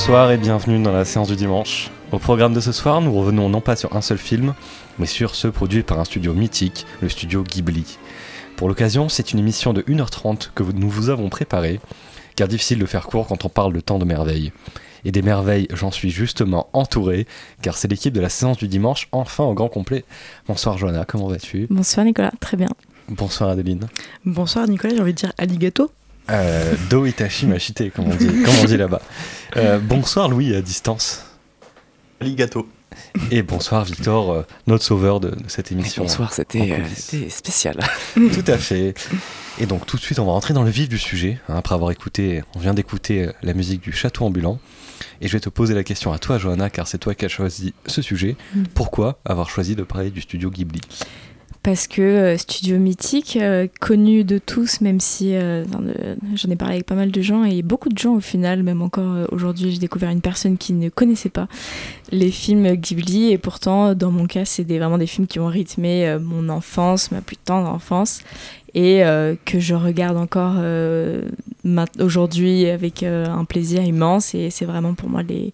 Bonsoir et bienvenue dans la séance du dimanche. Au programme de ce soir, nous revenons non pas sur un seul film, mais sur ceux produits par un studio mythique, le studio Ghibli. Pour l'occasion, c'est une émission de 1h30 que nous vous avons préparée, car difficile de faire court quand on parle de tant de merveilles. Et des merveilles, j'en suis justement entouré, car c'est l'équipe de la séance du dimanche, enfin au grand complet. Bonsoir Johanna, comment vas-tu? Bonsoir Nicolas, très bien. Bonsoir Adeline. Bonsoir Nicolas, j'ai envie de dire aligato. Euh, Do Itachi Machite, comme on dit, comme on dit là-bas. Euh, bonsoir Louis à distance. Aligato. Et bonsoir Victor, euh, notre sauveur de, de cette émission. Bonsoir, c'était euh, spécial. Tout à fait. Et donc tout de suite, on va rentrer dans le vif du sujet. hein, après avoir écouté, on vient d'écouter la musique du château ambulant. Et je vais te poser la question à toi, Johanna, car c'est toi qui as choisi ce sujet. Mm. Pourquoi avoir choisi de parler du studio Ghibli? Parce que euh, studio mythique, euh, connu de tous, même si euh, j'en ai parlé avec pas mal de gens et beaucoup de gens au final, même encore aujourd'hui, j'ai découvert une personne qui ne connaissait pas les films Ghibli et pourtant, dans mon cas, c'est vraiment des films qui ont rythmé mon enfance, ma plus tendre enfance et que je regarde encore aujourd'hui avec un plaisir immense et c'est vraiment pour moi les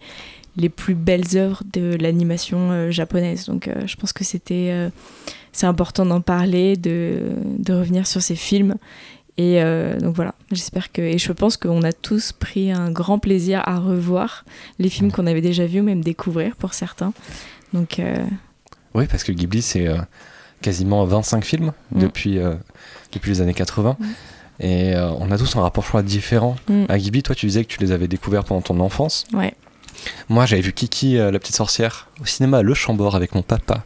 les plus belles œuvres de l'animation japonaise. Donc je pense que c'était c'est important d'en parler, de, de revenir sur ces films. Et euh, donc voilà, j'espère que. Et je pense qu'on a tous pris un grand plaisir à revoir les films qu'on avait déjà vus, ou même découvrir pour certains. Donc euh, Oui, parce que Ghibli, c'est euh, quasiment 25 films Mm. depuis, euh, depuis les années 80. Mm. Et on a tous un rapport, je crois, différent Mm. à Ghibli. Toi, tu disais que tu les avais découverts pendant ton enfance. ouais. Moi, j'avais vu Kiki, la petite sorcière, au cinéma à Le Chambord avec mon papa.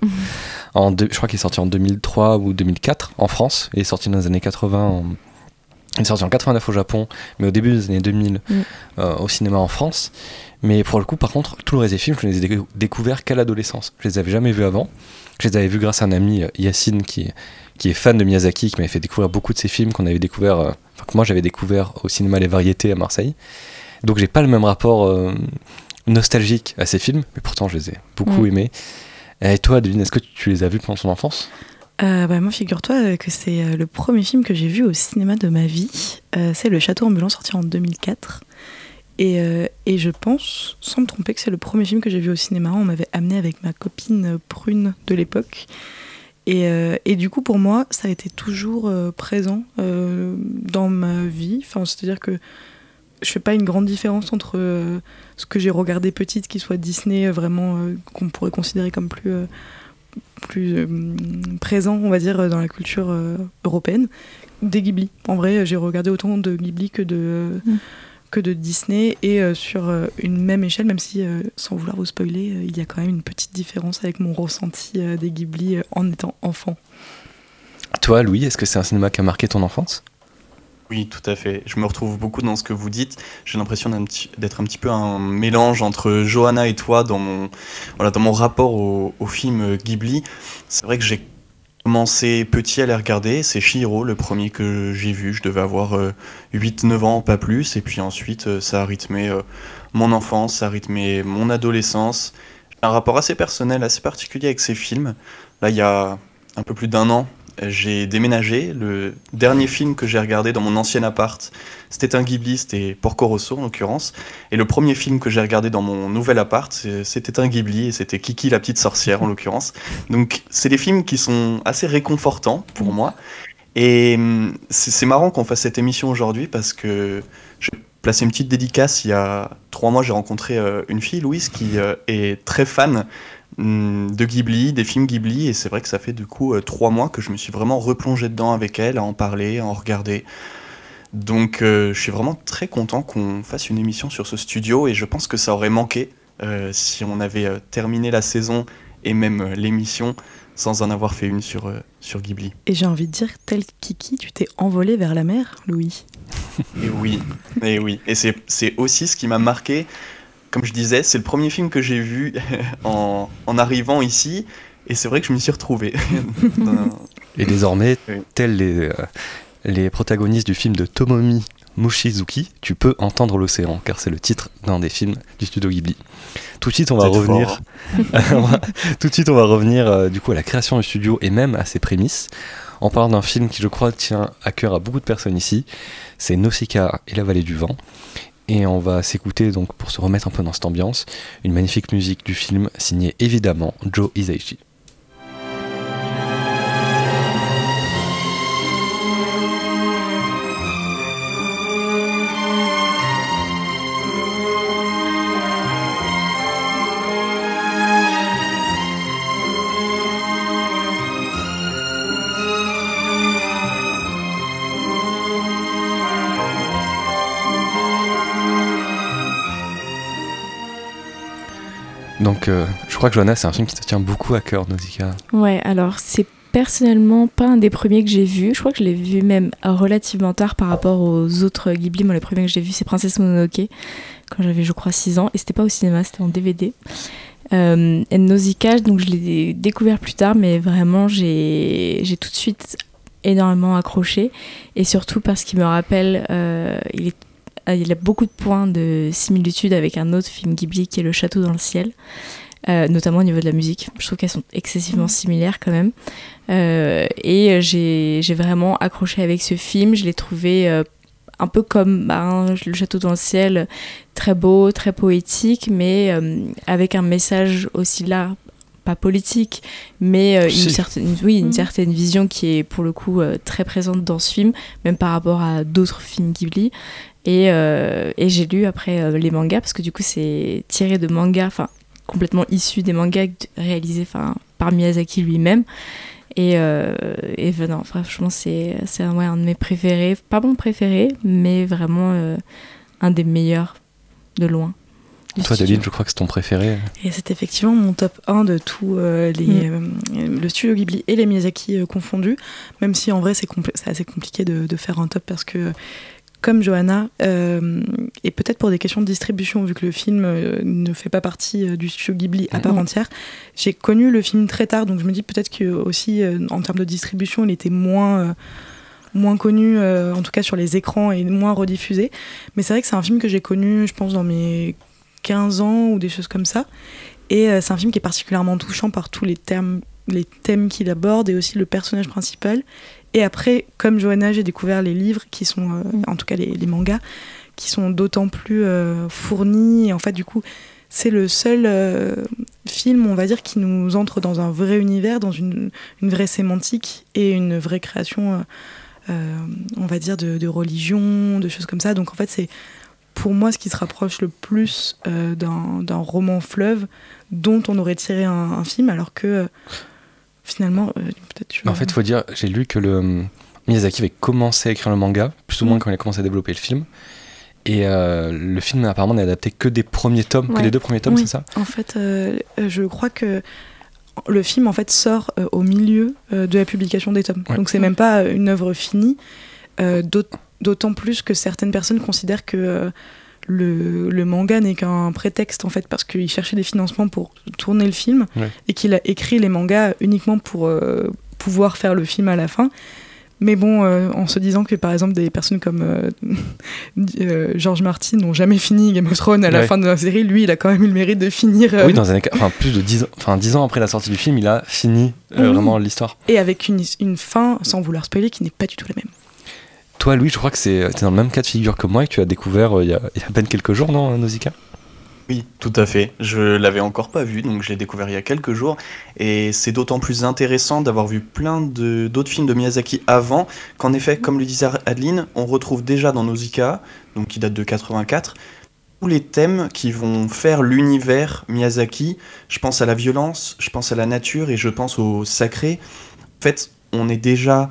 En deux- je crois qu'il est sorti en 2003 ou 2004 en France. Il est sorti dans les années 80. en- Il est sorti en 89 au Japon, mais au début des années 2000 Mm. euh, au cinéma en France. Mais pour le coup, par contre, tout le reste des films, je les ai décou- découverts qu'à l'adolescence. Je les avais jamais vus avant. Je les avais vus grâce à un ami, euh, Yacine, qui, qui est fan de Miyazaki, qui m'avait fait découvrir beaucoup de ses films qu'on avait découvert, euh, enfin, que moi j'avais découvert au cinéma Les Variétés à Marseille. Donc j'ai pas le même rapport euh, nostalgique à ces films, mais pourtant je les ai beaucoup Mm. aimés. Et toi, Adeline, est-ce que tu les as vus pendant ton enfance? Euh, bah, moi, figure-toi euh, que c'est euh, le premier film que j'ai vu au cinéma de ma vie. C'est Le Château ambulant, sorti en 2004. Et, euh, et je pense, sans me tromper, que c'est le premier film que j'ai vu au cinéma. On m'avait amené avec ma copine Prune de l'époque. Et, et du coup, pour moi, ça a été toujours présent dans ma vie. Enfin, c'est-à-dire que je fais pas une grande différence entre euh, ce que j'ai regardé petite, qui soit Disney, euh, vraiment euh, qu'on pourrait considérer comme plus, euh, plus euh, présent, on va dire, dans la culture euh, européenne, des Ghibli. En vrai, j'ai regardé autant de Ghibli que de, Mm. que de Disney, et euh, sur euh, une même échelle, même si, euh, sans vouloir vous spoiler, euh, il y a quand même une petite différence avec mon ressenti euh, des Ghibli euh, en étant enfant. Toi, Louis, est-ce que c'est un cinéma qui a marqué ton enfance? Oui, tout à fait. Je me retrouve beaucoup dans ce que vous dites. J'ai l'impression d'être un petit peu un mélange entre Johanna et toi dans mon, voilà, dans mon rapport au, film Ghibli. C'est vrai que j'ai commencé petit à les regarder. C'est Chihiro, le premier que j'ai vu. Je devais avoir euh, 8-9 ans, pas plus. Et puis ensuite, euh, ça a rythmé euh, mon enfance, ça a rythmé mon adolescence. Un rapport assez personnel, assez particulier avec ces films. Là, il y a un peu plus d'un an, j'ai déménagé. Le dernier film que j'ai regardé dans mon ancien appart, c'était un Ghibli, c'était Porco Rosso en l'occurrence. Et le premier film que j'ai regardé dans mon nouvel appart, c'était un Ghibli et c'était Kiki la petite sorcière en l'occurrence. Donc c'est des films qui sont assez réconfortants pour moi. Et hum, c'est marrant qu'on fasse cette émission aujourd'hui parce que je vais placer une petite dédicace. Il y a trois mois, j'ai rencontré euh, une fille, Louise, qui euh, est très fan de Ghibli, des films Ghibli, et c'est vrai que ça fait du coup euh, trois mois que je me suis vraiment replongé dedans avec elle, à en parler, à en regarder. Donc euh, je suis vraiment très content qu'on fasse une émission sur ce studio, et je pense que ça aurait manqué euh, si on avait euh, terminé la saison et même l'émission sans en avoir fait une sur, sur Ghibli. Et j'ai envie de dire, tel Kiki, tu t'es envolé vers la mer, Louis. Et oui, et oui. Et c'est c'est aussi ce qui m'a marqué. Comme je disais, c'est le premier film que j'ai vu en, en arrivant ici. Et c'est vrai que je m'y suis retrouvé. Et désormais, Oui. tels les, euh, les protagonistes du film de Tomomi Mushizuki, tu peux entendre l'océan, car c'est le titre d'un des films du studio Ghibli. Tout de suite, on va revenir. Tout de suite, on va revenir euh, du coup à la création du studio et même à ses prémices, en parlant d'un film qui, je crois, tient à cœur à beaucoup de personnes ici. C'est Nausicaa et la vallée du vent. Et on va s'écouter donc pour se remettre un peu dans cette ambiance, une magnifique musique du film signée évidemment Joe Hisaishi. Crois que Johanna, c'est un film qui te tient beaucoup à cœur, Nausicaa. Ouais, alors c'est personnellement pas un des premiers que j'ai vu. Je crois que je l'ai vu même relativement tard par rapport aux autres Ghibli. Moi, le premier que j'ai vu, c'est Princesse Mononoke, quand j'avais, je crois, 6 ans. Et c'était pas au cinéma, c'était en DVD. Euh, et Nausicaa, donc je l'ai découvert plus tard, mais vraiment, j'ai tout de suite énormément accroché. Et surtout parce qu'il me rappelle, euh, il il a beaucoup de points de similitude avec un autre film Ghibli qui est Le Château dans le ciel. Euh, notamment au niveau de la musique. Je trouve qu'elles sont excessivement similaires quand même. Euh, et j'ai vraiment accroché avec ce film. Je l'ai trouvé un peu comme bah, Le Château dans le ciel, très beau, très poétique, mais avec un message aussi là. Pas politique, mais une, certaine, oui, une mm. certaine vision qui est pour le coup très présente dans ce film, même par rapport à d'autres films Ghibli. Et, euh, et j'ai lu après euh, les mangas, parce que du coup c'est tiré de mangas, enfin complètement issu des mangas réalisés par Miyazaki lui-même. Et, euh, et non, franchement, c'est un, ouais, un de mes préférés. Pas mon préféré, mais vraiment un des meilleurs de loin. Toi, Deline, je crois que c'est ton préféré. Et c'est effectivement mon top 1 de tous les, mm. le studio Ghibli et les Miyazaki confondus. Même si en vrai, c'est assez compliqué de, de, faire un top parce que comme Johanna, euh, et peut-être pour des questions de distribution, vu que le film euh, ne fait pas partie euh, du studio Ghibli à part mhm. entière, j'ai connu le film très tard, donc je me dis peut-être que aussi en termes de distribution, il était moins moins connu, en tout cas sur les écrans, et moins rediffusé. Mais c'est vrai que c'est un film que j'ai connu, je pense, dans mes 15 ans ou des choses comme ça. Et c'est un film qui est particulièrement touchant par tous les, termes, les thèmes qu'il aborde et aussi le personnage principal. Et après, comme Johanna, j'ai découvert les livres qui sont, euh, en tout cas les, mangas, qui sont d'autant plus euh, fournis. Et en fait, du coup, c'est le seul euh, film, on va dire, qui nous entre dans un vrai univers, dans une, vraie sémantique et une vraie création, on va dire, de, religion, de choses comme ça. Donc en fait, c'est pour moi ce qui se rapproche le plus d'un roman fleuve dont on aurait tiré un film, alors que finalement, euh, peut-être. En fait, il faut dire, j'ai lu que le Miyazaki avait commencé à écrire le manga, plus ou moins mm. quand il a commencé à développer le film. Et euh, le film apparemment n'est adapté que des premiers tomes, que des deux premiers tomes, c'est ça? En fait, euh, je crois que le film en fait sort au milieu de la publication des tomes. Donc c'est même pas une œuvre finie. D'autant plus que certaines personnes considèrent que le, manga n'est qu'un prétexte en fait parce qu'il cherchait des financements pour tourner le film et qu'il a écrit les mangas uniquement pour euh, pouvoir faire le film à la fin. Mais bon, euh, en se disant que par exemple des personnes comme euh, George Martin n'ont jamais fini Game of Thrones à la fin de la série, lui il a quand même eu le mérite de finir. Oui, dans un, enfin, plus de 10 ans, enfin, 10 ans après la sortie du film, il a fini vraiment l'histoire. Et avec une, une fin, sans vouloir spoiler, qui n'est pas du tout la même. Toi, Louis, je crois que c'est dans le même cas de figure que moi et que tu as découvert euh, il y, a, à peine quelques jours, non, Nausicaa? Oui, tout à fait. Je l'avais encore pas vu, donc je l'ai découvert il y a quelques jours. Et c'est d'autant plus intéressant d'avoir vu plein d'autres films de Miyazaki avant, qu'en effet, comme le disait Adeline, on retrouve déjà dans Nausicaa, donc qui date de 84, tous les thèmes qui vont faire l'univers Miyazaki. Je pense à la violence, je pense à la nature et je pense au sacré. En fait, on est déjà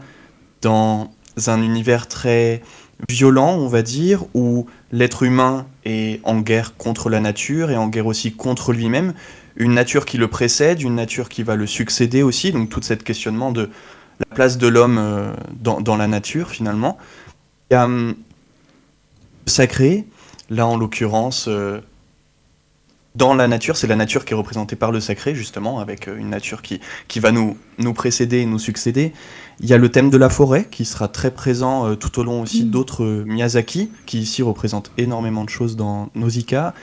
dans un univers très violent, on va dire, où l'être humain est en guerre contre la nature et en guerre aussi contre lui-même. Une nature qui le précède, une nature qui va le succéder aussi, donc tout cet questionnement de la place de l'homme euh, dans, la nature finalement. Il y a hum, le sacré, là en l'occurrence, euh, dans la nature, c'est la nature qui est représentée par le sacré, justement, avec euh, une nature qui, qui va nous, nous précéder et nous succéder. Il y a le thème de la forêt qui sera très présent euh, tout au long aussi mm. d'autres euh, Miyazaki, qui ici représente énormément de choses dans Nausicaa.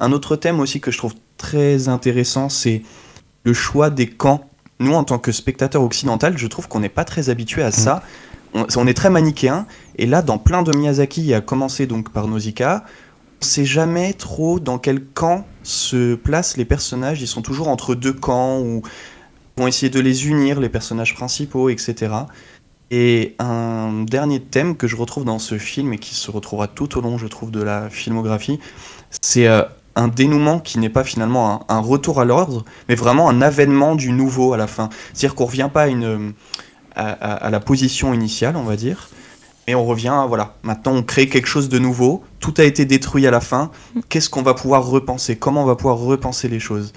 Un autre thème aussi que je trouve très intéressant, c'est le choix des camps. Nous, en tant que spectateurs occidental, je trouve qu'on n'est pas très habitué à ça. Mm. On, est très manichéen. Et là, dans plein de Miyazaki, a commencé donc par Nausicaa, on sait jamais trop dans quel camp se placent les personnages. Ils sont toujours entre deux camps ou vont essayer de les unir, les personnages principaux, etc. Et un dernier thème que je retrouve dans ce film et qui se retrouvera tout au long, je trouve, de la filmographie, c'est euh, un dénouement qui n'est pas finalement un, retour à l'ordre, mais vraiment un avènement du nouveau à la fin. C'est-à-dire qu'on revient pas à, une, à, la position initiale, on va dire, mais on revient à, voilà, maintenant on crée quelque chose de nouveau, tout a été détruit à la fin, qu'est-ce qu'on va pouvoir repenser, comment on va pouvoir repenser les choses?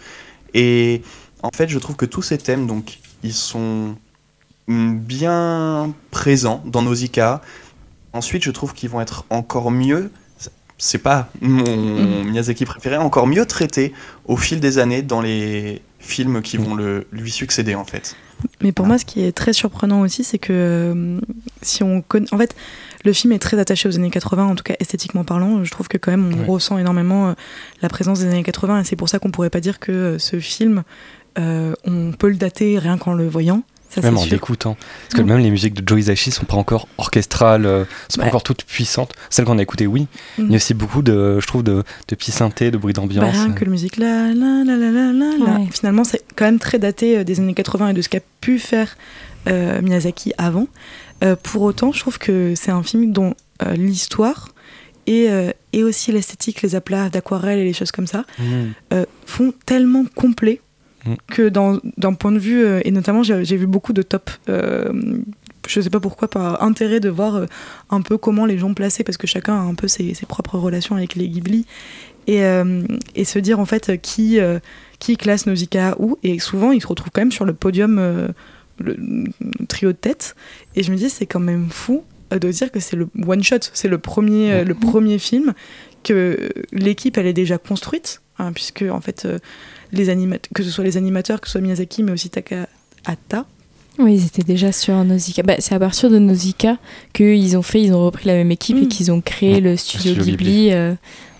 Et en fait, je trouve que tous ces thèmes, donc, ils sont bien présents dans Nausicaa. Ensuite, je trouve qu'ils vont être encore mieux c'est pas mon mm. Miyazaki préféré, encore mieux traités au fil des années dans les films qui vont le, lui succéder en fait. Mais pour moi, ce qui est très surprenant aussi, c'est que euh, si on connaît. En fait, le film est très attaché aux années 80, en tout cas esthétiquement parlant. Je trouve que quand même, on ressent énormément euh, la présence des années 80, et c'est pour ça qu'on pourrait pas dire que euh, ce film, on peut le dater rien qu'en le voyant même en l'écoutant. Parce que même les musiques de Joe Hisaishi sont pas encore orchestrales, euh, sont pas encore toutes puissantes. Celles qu'on a écoutées, oui. Mm. Il y a aussi beaucoup de, je trouve, de, de petits synthés, de bruits d'ambiance. Bah, que la musique là, là, là, là, là, Finalement, c'est quand même très daté euh, des années 80 et de ce qu'a pu faire euh, Miyazaki avant. pour autant, je trouve que c'est un film dont l'histoire et, et, aussi l'esthétique, les aplats d'aquarelle et les choses comme ça, mm. font tellement complet Mm. que d'un point de vue, euh, et notamment j'ai vu beaucoup de top. Euh, je sais pas pourquoi, par intérêt de voir euh, un peu comment les gens plaçaient, parce que chacun a un peu ses, propres relations avec les Ghibli, et, et se dire en fait qui, qui classe Nausicaa où, et souvent ils se retrouvent quand même sur le podium, le, trio de tête, et je me dis c'est quand même fou de dire que c'est le one shot, c'est le premier, le premier film que l'équipe elle est déjà construite, hein, puisque en fait les que ce soit les animateurs, que ce soit Miyazaki, mais aussi Takahata. Oui, ils étaient déjà sur Nausicaa. Bah, c'est à partir de Nausicaa qu'ils ont fait, ils ont repris la même équipe et mm. qu'ils ont créé le studio, Ghibli. Euh,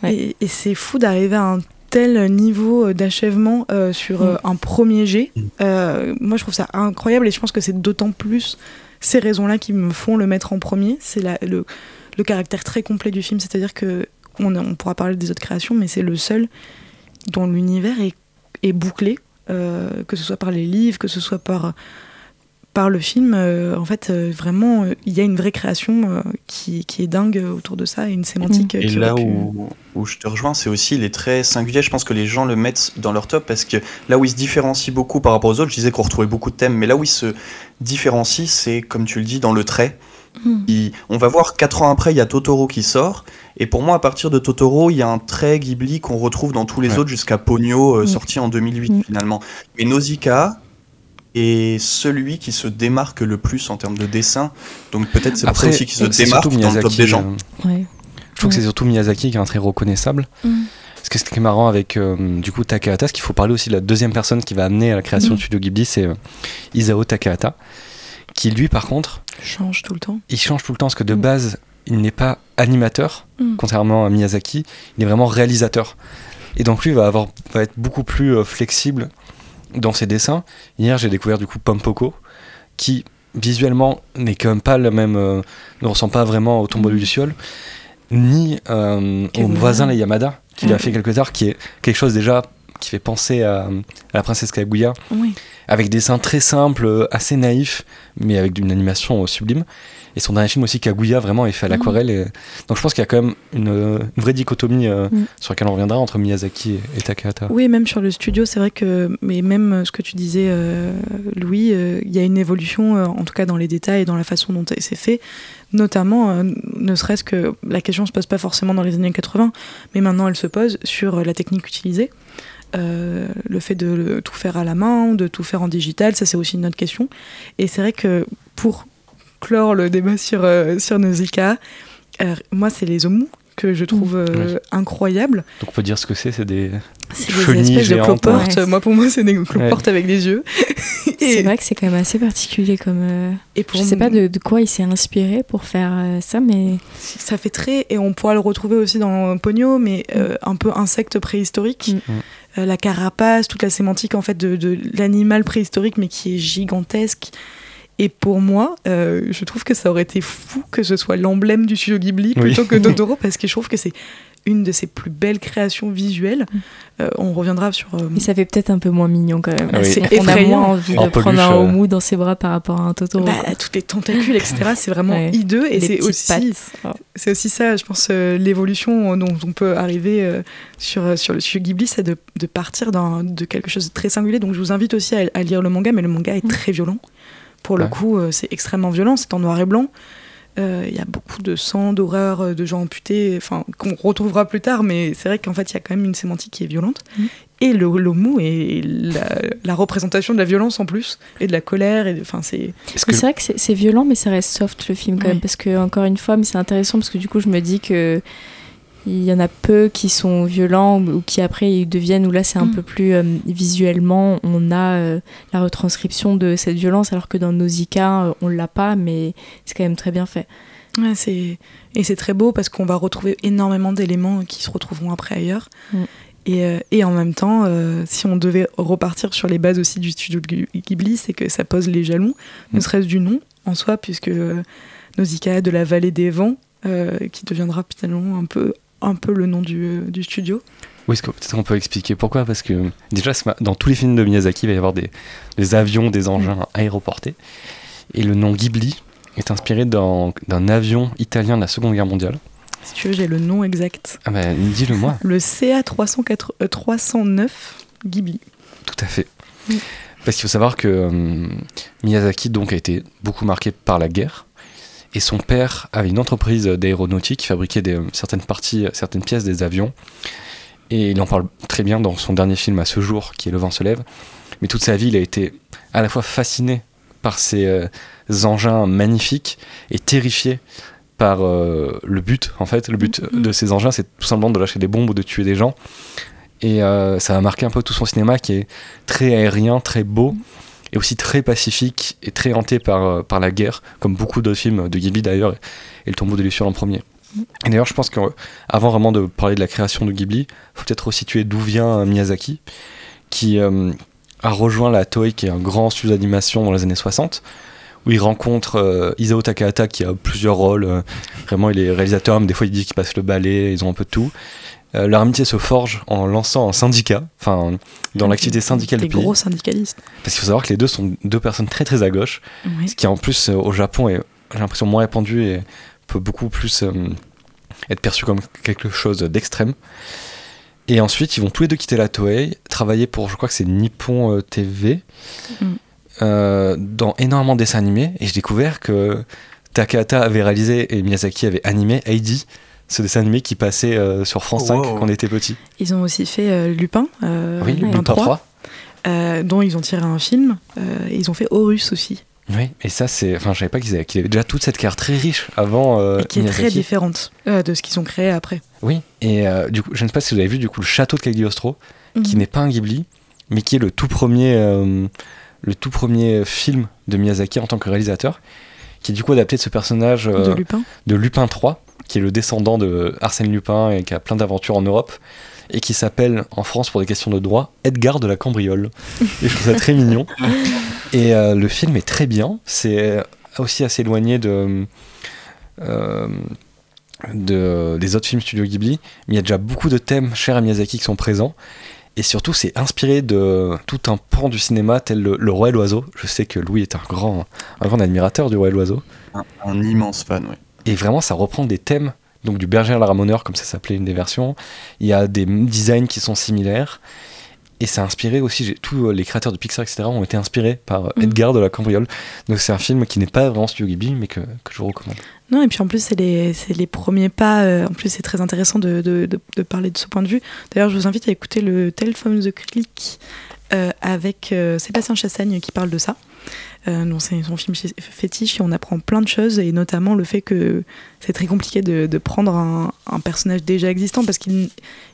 et, c'est fou d'arriver à un tel niveau d'achèvement euh, sur mm. euh, un premier jet. moi, je trouve ça incroyable et je pense que c'est d'autant plus ces raisons-là qui me font le mettre en premier. C'est le, le, caractère très complet du film, c'est-à-dire que on, on pourra parler des autres créations, mais c'est le seul dont l'univers est est bouclé, euh, que ce soit par les livres, que ce soit par, par le film. Euh, en fait, euh, vraiment, il y a une vraie création qui, qui, est dingue autour de ça et une sémantique. Et là où, où, je te rejoins, c'est aussi, il est très singulier. Je pense que les gens le mettent dans leur top parce que là où il se différencie beaucoup par rapport aux autres, je disais qu'on retrouvait beaucoup de thèmes, mais là où il se différencie, c'est, comme tu le dis, dans le trait. Hmm. on va voir 4 ans après, il y a Totoro qui sort. Et pour moi, à partir de Totoro, il y a un trait Ghibli qu'on retrouve dans tous les autres jusqu'à Pogno, euh, hmm. sorti en 2008 hmm. finalement. Mais Nausicaa est celui qui se démarque le plus en termes de dessin. Donc peut-être c'est aussi qu'il se démarque dans le top des gens. Euh, je trouve que c'est surtout Miyazaki qui est un trait reconnaissable. Parce que ce qui est marrant avec euh, du coup Takahata, ce qu'il faut parler aussi de la deuxième personne qui va amener à la création du studio Ghibli, c'est Isao Takahata qui lui par contre change tout le temps. Il change tout le temps parce que de mm. base il n'est pas animateur, mm. contrairement à Miyazaki, il est vraiment réalisateur. Et donc lui va, avoir, va être beaucoup plus euh, flexible dans ses dessins. Hier j'ai découvert du coup Pompoko, qui visuellement n'est quand même pas le même, euh, ne ressemble pas vraiment au tombeau mm. du Luciole, ni euh, au voisin les Yamada, qui lui a fait quelques arts, qui est quelque chose déjà qui fait penser à, la princesse Kaguya, avec des dessins très simples, assez naïfs, mais avec une animation sublime. Et son dernier film aussi, Kaguya, vraiment, est fait à l'aquarelle. Et... Donc je pense qu'il y a quand même une, vraie dichotomie euh, mm. sur laquelle on reviendra entre Miyazaki et, Takahata. Oui, même sur le studio, c'est vrai que, mais même ce que tu disais, euh, Louis, euh, il y a une évolution, en tout cas dans les détails et dans la façon dont c'est fait. Notamment, ne serait-ce que la question ne se pose pas forcément dans les années 80, mais maintenant elle se pose sur la technique utilisée. Euh, le fait de tout faire à la main, de tout faire en digital, ça c'est aussi une autre question. Et c'est vrai que pour clore le débat sur, euh, sur euh, moi c'est les omous que je trouve mmh. incroyables. Donc on peut dire ce que c'est, c'est des c'est des espèces de cloportes. Moi pour moi c'est des cloportes avec des yeux. c'est vrai que c'est quand même assez particulier comme. Et pour je sais pas de, quoi il s'est inspiré pour faire ça, mais ça fait très et on pourra le retrouver aussi dans Pogno, mais un peu insecte préhistorique. Mmh. Euh, la carapace, toute la sémantique en fait de, l'animal préhistorique, mais qui est gigantesque. Et pour moi, euh, je trouve que ça aurait été fou que ce soit l'emblème du studio Ghibli plutôt que Totoro, parce que je trouve que c'est une de ses plus belles créations visuelles. Mm. Euh, on reviendra sur. euh, Mais ça fait peut-être un peu moins mignon quand même. Ah oui. C'est On a moins envie En de prendre un euh. houmou dans ses bras par rapport à un Totoro. bah, toutes les tentacules, etc. C'est vraiment Ouais. hideux et c'est aussi, pattes. C'est aussi ça, je pense, euh, l'évolution dont on peut arriver euh, sur, sur le studio Ghibli, c'est de, de partir de quelque chose de très singulier. Donc je vous invite aussi à, à lire le manga, mais le manga est Mm. très violent. Pour le coup, euh, c'est extrêmement violent, c'est en noir et blanc. Euh, Il y a beaucoup de sang, d'horreur, euh, de gens amputés, enfin qu'on retrouvera plus tard, mais c'est vrai qu'en fait il y a quand même une sémantique qui est violente. Mm. Et le l'homo est la, la représentation de la violence en plus, et de la colère, et enfin c'est... Que c'est vrai que c'est c'est violent, mais ça reste soft le film quand Oui. même. Parce que, encore une fois, mais c'est intéressant parce que du coup, je me dis que il y en a peu qui sont violents ou qui après ils deviennent, où là c'est un Mm. peu plus euh, visuellement, on a euh, la retranscription de cette violence, alors que dans Nausicaa, euh, on l'a pas, mais c'est quand même très bien fait. Ouais, c'est et c'est très beau parce qu'on va retrouver énormément d'éléments qui se retrouveront après ailleurs. Mm. Et, euh, et en même temps, euh, si on devait repartir sur les bases aussi du studio Ghibli, c'est que ça pose les jalons, ne Mm. serait-ce du nom en soi, puisque euh, Nausicaa de la vallée des vents, euh, qui deviendra finalement un peu, un peu le nom du, euh, du studio. Oui, que peut-être on peut expliquer pourquoi? Parce que déjà, dans tous les films de Miyazaki, il va y avoir des, des avions, des engins aéroportés. Et le nom Ghibli est inspiré d'un avion italien de la Seconde Guerre mondiale. Si tu veux, j'ai le nom exact. Ah ben, dis-le-moi. Le CA 304, euh, 309 Ghibli. Tout à fait. Parce qu'il faut savoir que euh, Miyazaki donc, a été beaucoup marqué par la guerre. Et son père avait une entreprise d'aéronautique qui fabriquait des, certaines parties, certaines pièces des avions. Et il en parle très bien dans son dernier film à ce jour, qui est Le vent se lève. Mais toute sa vie, il a été à la fois fasciné par ces euh, engins magnifiques et terrifié par euh, le but, en fait. Le but Mhm. de ces engins, c'est tout simplement de lâcher des bombes ou de tuer des gens. Et euh, ça a marqué un peu tout son cinéma qui est très aérien, très beau, et aussi très pacifique et très hanté par, euh, par la guerre, comme beaucoup d'autres films de Ghibli d'ailleurs, et Le tombeau de Lucien en premier. Et d'ailleurs, je pense qu'avant vraiment de parler de la création de Ghibli, il faut peut-être resituer d'où vient euh, Miyazaki, qui euh, a rejoint la Toei, qui est un grand studio d'animation dans les années 60, où il rencontre euh, Isao Takahata, qui a plusieurs rôles. euh, vraiment, il est réalisateur, mais des fois, il dit qu'il passe le balai, ils ont un peu de tout. Euh, leur amitié se forge en lançant un syndicat, enfin, dans l'activité syndicale Des du pays. gros syndicalistes. Parce qu'il faut savoir que les deux sont deux personnes très très à gauche, Oui. ce qui en plus euh, au Japon est, j'ai l'impression, moins répandu et peut beaucoup plus euh, être perçu comme quelque chose d'extrême. Et ensuite, ils vont tous les deux quitter la Toei, travailler pour, je crois que c'est Nippon TV, Mm. euh, dans énormément de dessins animés. Et j'ai découvert que Takahata avait réalisé et Miyazaki avait animé Heidi, ce dessin animé qui passait euh, sur France Oh, 5 wow. quand on était petit. Ils ont aussi fait euh, Lupin, euh, oui, Lupin Lupin 3, 3. euh, dont ils ont tiré un film. euh, et ils ont fait Horus aussi, Oui, et ça, c'est. Enfin, je savais pas qu'ils avaient, avaient déjà toute cette carrière très riche avant. euh, et qui est très différente euh, de ce qu'ils ont créé après. Oui, et euh, du coup, je ne sais pas si vous avez vu du coup le château de Cagliostro, qui Mhm. n'est pas un Ghibli, mais qui est le tout premier, euh, le tout premier film de Miyazaki en tant que réalisateur, qui est du coup adapté de ce personnage euh, de Lupin. de Lupin III, qui est le descendant de Arsène Lupin et qui a plein d'aventures en Europe, et qui s'appelle en France pour des questions de droit Edgar de la Cambriole. et je trouve ça très mignon. Et euh, le film est très bien, c'est aussi assez éloigné de, euh, de, des autres films Studio Ghibli, mais il y a déjà beaucoup de thèmes chers à Miyazaki qui sont présents. Et surtout, c'est inspiré de tout un pan du cinéma tel le, le Roi et l'Oiseau. Je sais que Louis est un grand, un grand admirateur du Roi et l'Oiseau. Un, un immense fan, oui. Et vraiment, ça reprend des thèmes, donc du Berger à la Ramoneur, comme ça s'appelait une des versions. Il y a des designs qui sont similaires. Et ça a inspiré aussi, tous euh, les créateurs de Pixar, etc., ont été inspirés par euh, Mhm. Edgar de la Cambriole. Donc c'est un film qui n'est pas vraiment Studio Ghibli, mais que, que je vous recommande. Non, et puis en plus, c'est les, c'est les premiers pas. euh, en plus, c'est très intéressant de, de, de- de parler de ce point de vue. D'ailleurs, je vous invite à écouter le Telephone the Click euh, avec euh, Sébastien Chassagne qui parle de ça. Euh, c'est son film fétiche et on apprend plein de choses et notamment le fait que c'est très compliqué de, de prendre un, un personnage déjà existant parce qu'ils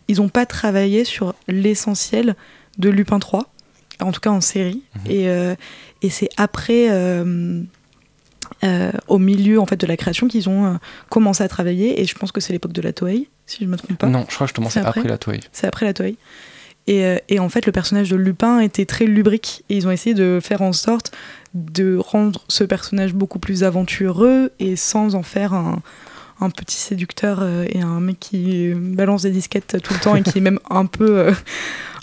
ils n'ont pas travaillé sur l'essentiel de Lupin 3, en tout cas en série. Mhm. Et, euh, et c'est après, euh, euh, au milieu en fait de la création, qu'ils ont commencé à travailler et je pense que c'est l'époque de la Toei, si je ne me trompe pas. Non, je crois que justement C'est c'est après après la Toei. C'est après la Toei. Et, euh, et en fait, le personnage de Lupin était très lubrique. Et ils ont essayé de faire en sorte de rendre ce personnage beaucoup plus aventureux et sans en faire un, un petit séducteur euh, et un mec qui balance des disquettes tout le temps et qui est même un peu, euh,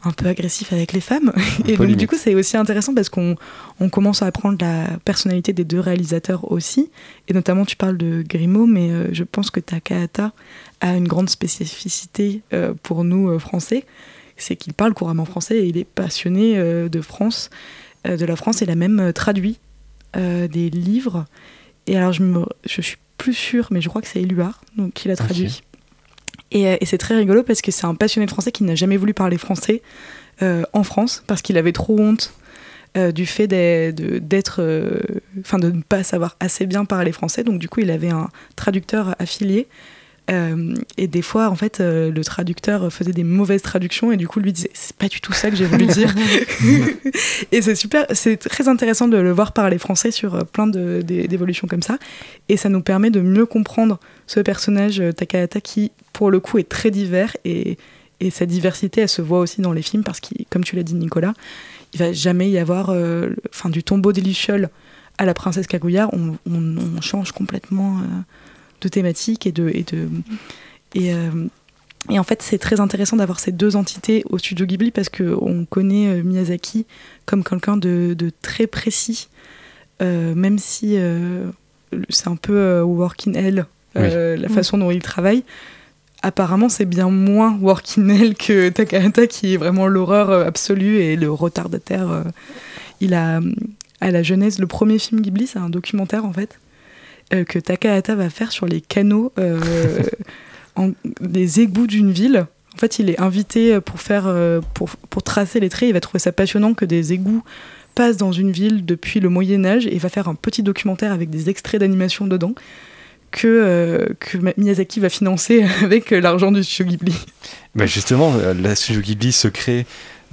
un peu agressif avec les femmes. Et donc, du coup, c'est aussi intéressant parce qu'on on commence à apprendre la personnalité des deux réalisateurs aussi. Et notamment, tu parles de Grimaud, mais euh, je pense que Takahata a une grande spécificité pour nous Français. C'est qu'il parle couramment français et il est passionné de France, de la France. Et il a même traduit des livres. Et alors, je, me, je suis plus sûr, mais je crois que c'est Éluard donc, qui l'a traduit. Euh, et, c'est très rigolo parce que c'est un passionné de français qui n'a jamais voulu parler français euh, en France parce qu'il avait trop honte euh, du fait d'être, enfin de ne pas savoir assez bien parler français. Donc du coup, il avait un traducteur affilié euh, et des fois, en fait, euh, le traducteur faisait des mauvaises traductions et du coup, lui disait c'est pas du tout ça que j'ai voulu dire. et c'est super, c'est très intéressant de le voir parler français sur euh, plein d'évolutions comme ça. Et ça nous permet de mieux comprendre ce personnage Takahata qui, pour le coup, est très divers et, et sa diversité, elle se voit aussi dans les films parce que, comme tu l'as dit, Nicolas, il va jamais y avoir, enfin, du tombeau des Lucioles à la princesse Kaguya, on, on, change complètement de thématiques et de. Et, de, et, euh, et en fait, c'est très intéressant d'avoir ces deux entités au studio Ghibli parce qu'on connaît euh, Miyazaki comme quelqu'un de, de, très précis, euh, même si c'est un peu working hell, la façon dont il travaille apparemment c'est bien moins working hell que Takahata qui est vraiment l'horreur absolue et le retardataire. il a à la jeunesse le premier film Ghibli, c'est un documentaire en fait que Takahata va faire sur les canaux euh, des égouts d'une ville. En fait, il est invité pour, faire, euh, pour, pour tracer les traits. Il va trouver ça passionnant que des égouts passent dans une ville depuis le Moyen Âge et va faire un petit documentaire avec des extraits d'animation dedans que, que Miyazaki va financer avec l'argent du studio Ghibli. Bah justement, la studio Ghibli se crée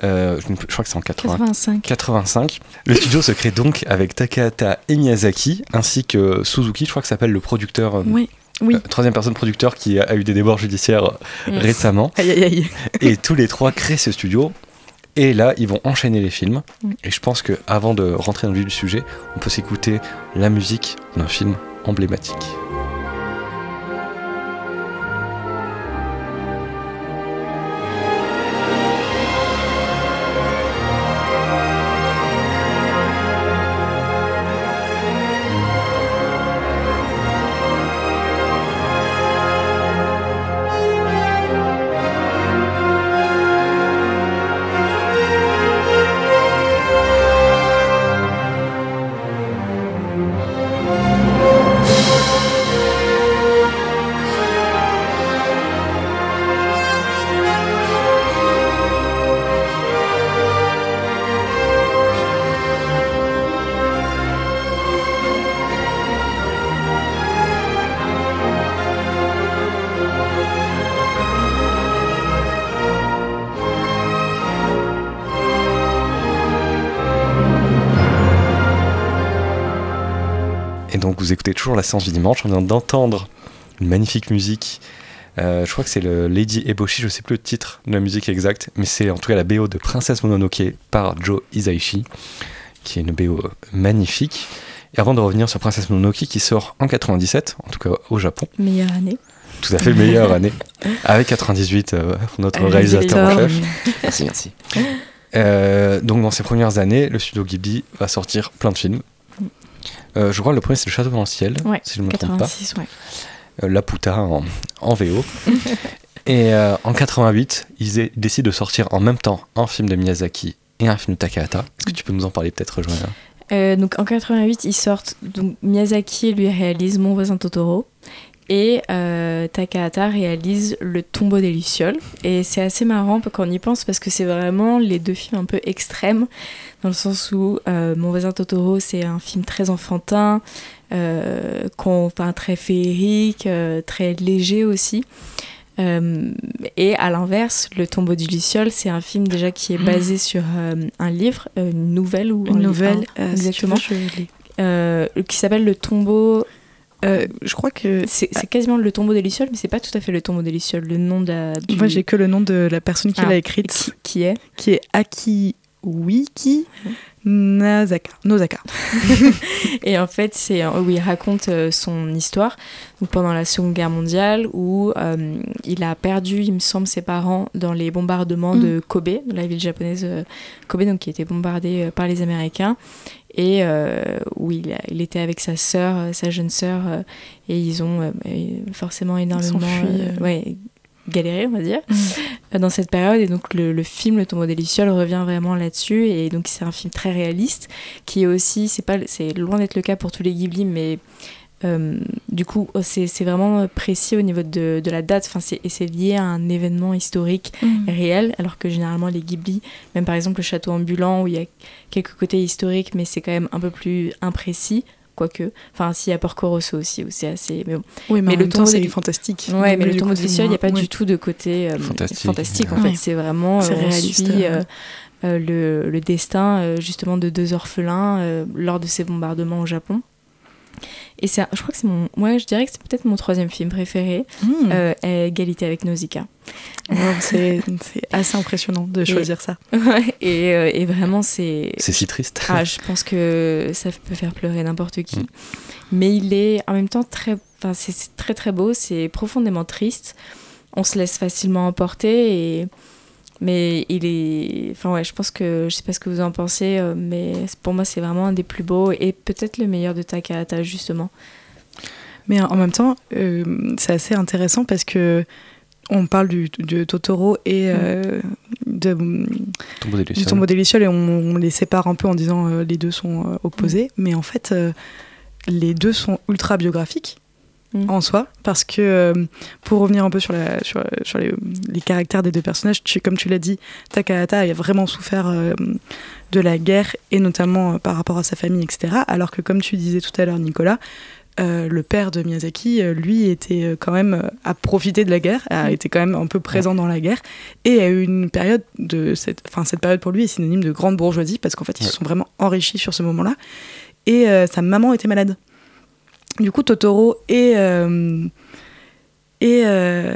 euh, je, crois que c'est en 85. 85. Le studio se crée donc avec Takahata et Miyazaki, ainsi que Suzuki, je crois que s'appelle le producteur. Euh, oui. Oui. Euh, troisième personne producteur qui a, eu des débords judiciaires récemment. Aïe, aïe, aïe. et tous les trois créent ce studio. Et là, ils vont enchaîner les films. Et je pense qu'avant de rentrer dans le vif du sujet, on peut s'écouter la musique d'un film emblématique. Vous écoutez toujours la séance du dimanche. On vient d'entendre une magnifique musique. Euh, je crois que c'est le Lady Eboshi, je sais plus le titre de la musique exacte, mais c'est en tout cas la BO de Princesse Mononoke par Joe Isaichi, qui est une BO magnifique. Et avant de revenir sur Princesse Mononoke, qui sort en 97, en tout cas au Japon. Meilleure année. Tout à fait meilleure année. Avec 98, euh, notre réalisateur en chef. Merci, merci. Euh, donc dans ses premières années, le studio Ghibli va sortir plein de films, euh, je crois que le premier c'est le Château dans le ciel, si je ne me trompe pas. Euh, la Puta en, en VO. et euh, en 88, ils décident de sortir en même temps un film de Miyazaki et un film de Takahata. Est-ce que tu peux nous en parler peut-être, Joanna Donc en 88, ils sortent. Donc Miyazaki lui réalise Mon voisin Totoro et euh, Takahata réalise Le tombeau des Lucioles. Et c'est assez marrant quand on y pense parce que c'est vraiment les deux films un peu extrêmes, dans le sens où euh, Mon voisin Totoro, c'est un film très enfantin, euh, enfin, très féerique, euh, très léger aussi. et à l'inverse, Le tombeau des Lucioles, c'est un film déjà qui est basé sur un livre, une nouvelle ou une nouvelle, exactement, qui s'appelle Le tombeau euh, je crois que c'est quasiment le tombeau des Lucioles, mais c'est pas tout à fait le tombeau des Lucioles. Le nom de. Moi, j'ai que le nom de la personne qui ah, l'a écrite. Qui, est Qui est Aki Wiki Nazaka. Nozaka. et en fait, c'est où il raconte euh, son histoire donc pendant la Seconde Guerre mondiale où euh, il a perdu, il me semble, ses parents dans les bombardements Mm. de Kobe, la ville japonaise euh, Kobe, donc qui été bombardée euh, par les Américains et euh, où il, a- il était avec sa sœur, euh, sa jeune sœur, euh, et ils ont euh, euh, forcément énormément euh, euh. ouais, galéré, on va dire Mm. euh, dans cette période et donc le, le film Le tombeau des lucioles revient vraiment là-dessus et donc c'est un film très réaliste qui est aussi c'est pas c'est loin d'être le cas pour tous les Ghibli mais euh, du coup oh, c'est c'est vraiment précis au niveau de, de la date enfin c'est et c'est lié à un événement historique Mm. réel alors que généralement les Ghibli même par exemple le château ambulant où il y a quelques côtés historiques mais c'est quand même un peu plus imprécis quoique enfin s'il y a Porco Rosso aussi où c'est assez mais bon Oui, mais, Mais en le même temps, tombeau c'est des- fantastique. Ouais, mais le du tombeau c'est lucioles, il n'y a pas du tout de côté euh, Fantastique. fantastique. en Ouais. fait. C'est vraiment, C'est euh, réaliste, suit euh. le, le destin euh, justement de deux orphelins euh, lors de ces bombardements au Japon. Et c'est, un- je crois que c'est mon, moi je dirais que c'est peut-être mon troisième film préféré, Mm. euh, à égalité avec Nausicaa. C'est c'est assez impressionnant de choisir ça. et, euh, et vraiment c'est, C'est si triste. ah, je pense que ça peut faire pleurer n'importe qui. Mm. Mais il est en même temps très, enfin c'est c'est très très beau, c'est profondément triste. On se laisse facilement emporter et mais il est, enfin ouais, je pense que je sais pas ce que vous en pensez, euh, mais pour moi c'est vraiment un des plus beaux et peut-être le meilleur de Takahata justement. Mais en même temps, euh, c'est assez intéressant parce que on parle du, de Totoro et euh, de, Tombeau du tombeau des Lucioles et on, on les sépare un peu en disant euh, les deux sont opposés. Mais en fait, euh, les deux sont ultra biographiques Mm. en soi parce que euh, pour revenir un peu sur, la, sur, sur les, les caractères des deux personnages, tu- comme tu l'as dit, Takahata a vraiment souffert euh, de la guerre et notamment euh, par rapport à sa famille, etc. Alors que comme tu disais tout à l'heure, Nicolas, le père de Miyazaki, lui, était quand même a profité de la guerre, a Mm. été quand même un peu présent dans la guerre et a eu une période de cette, enfin cette période pour lui est synonyme de grande bourgeoisie parce qu'en fait ils Ouais. se sont vraiment enrichis sur ce moment-là. Et sa maman était malade. Du coup, Totoro et euh, et euh,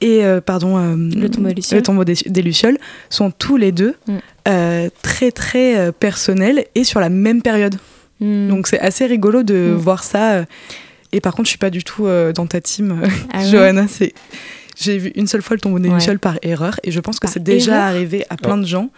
et euh, pardon euh, Le tombeau des Lucioles. le tombeau des, des Lucioles sont tous les deux Mm. euh, très très euh, personnels et sur la même période. Mm. Donc c'est assez rigolo de Mm. voir ça. Et par contre, je suis pas du tout euh, dans ta team, Ah ouais? Johanna. C'est j'ai vu une seule fois le tombeau des Ouais. Lucioles par erreur et je pense que Par c'est déjà erreur? arrivé à plein Oh. de gens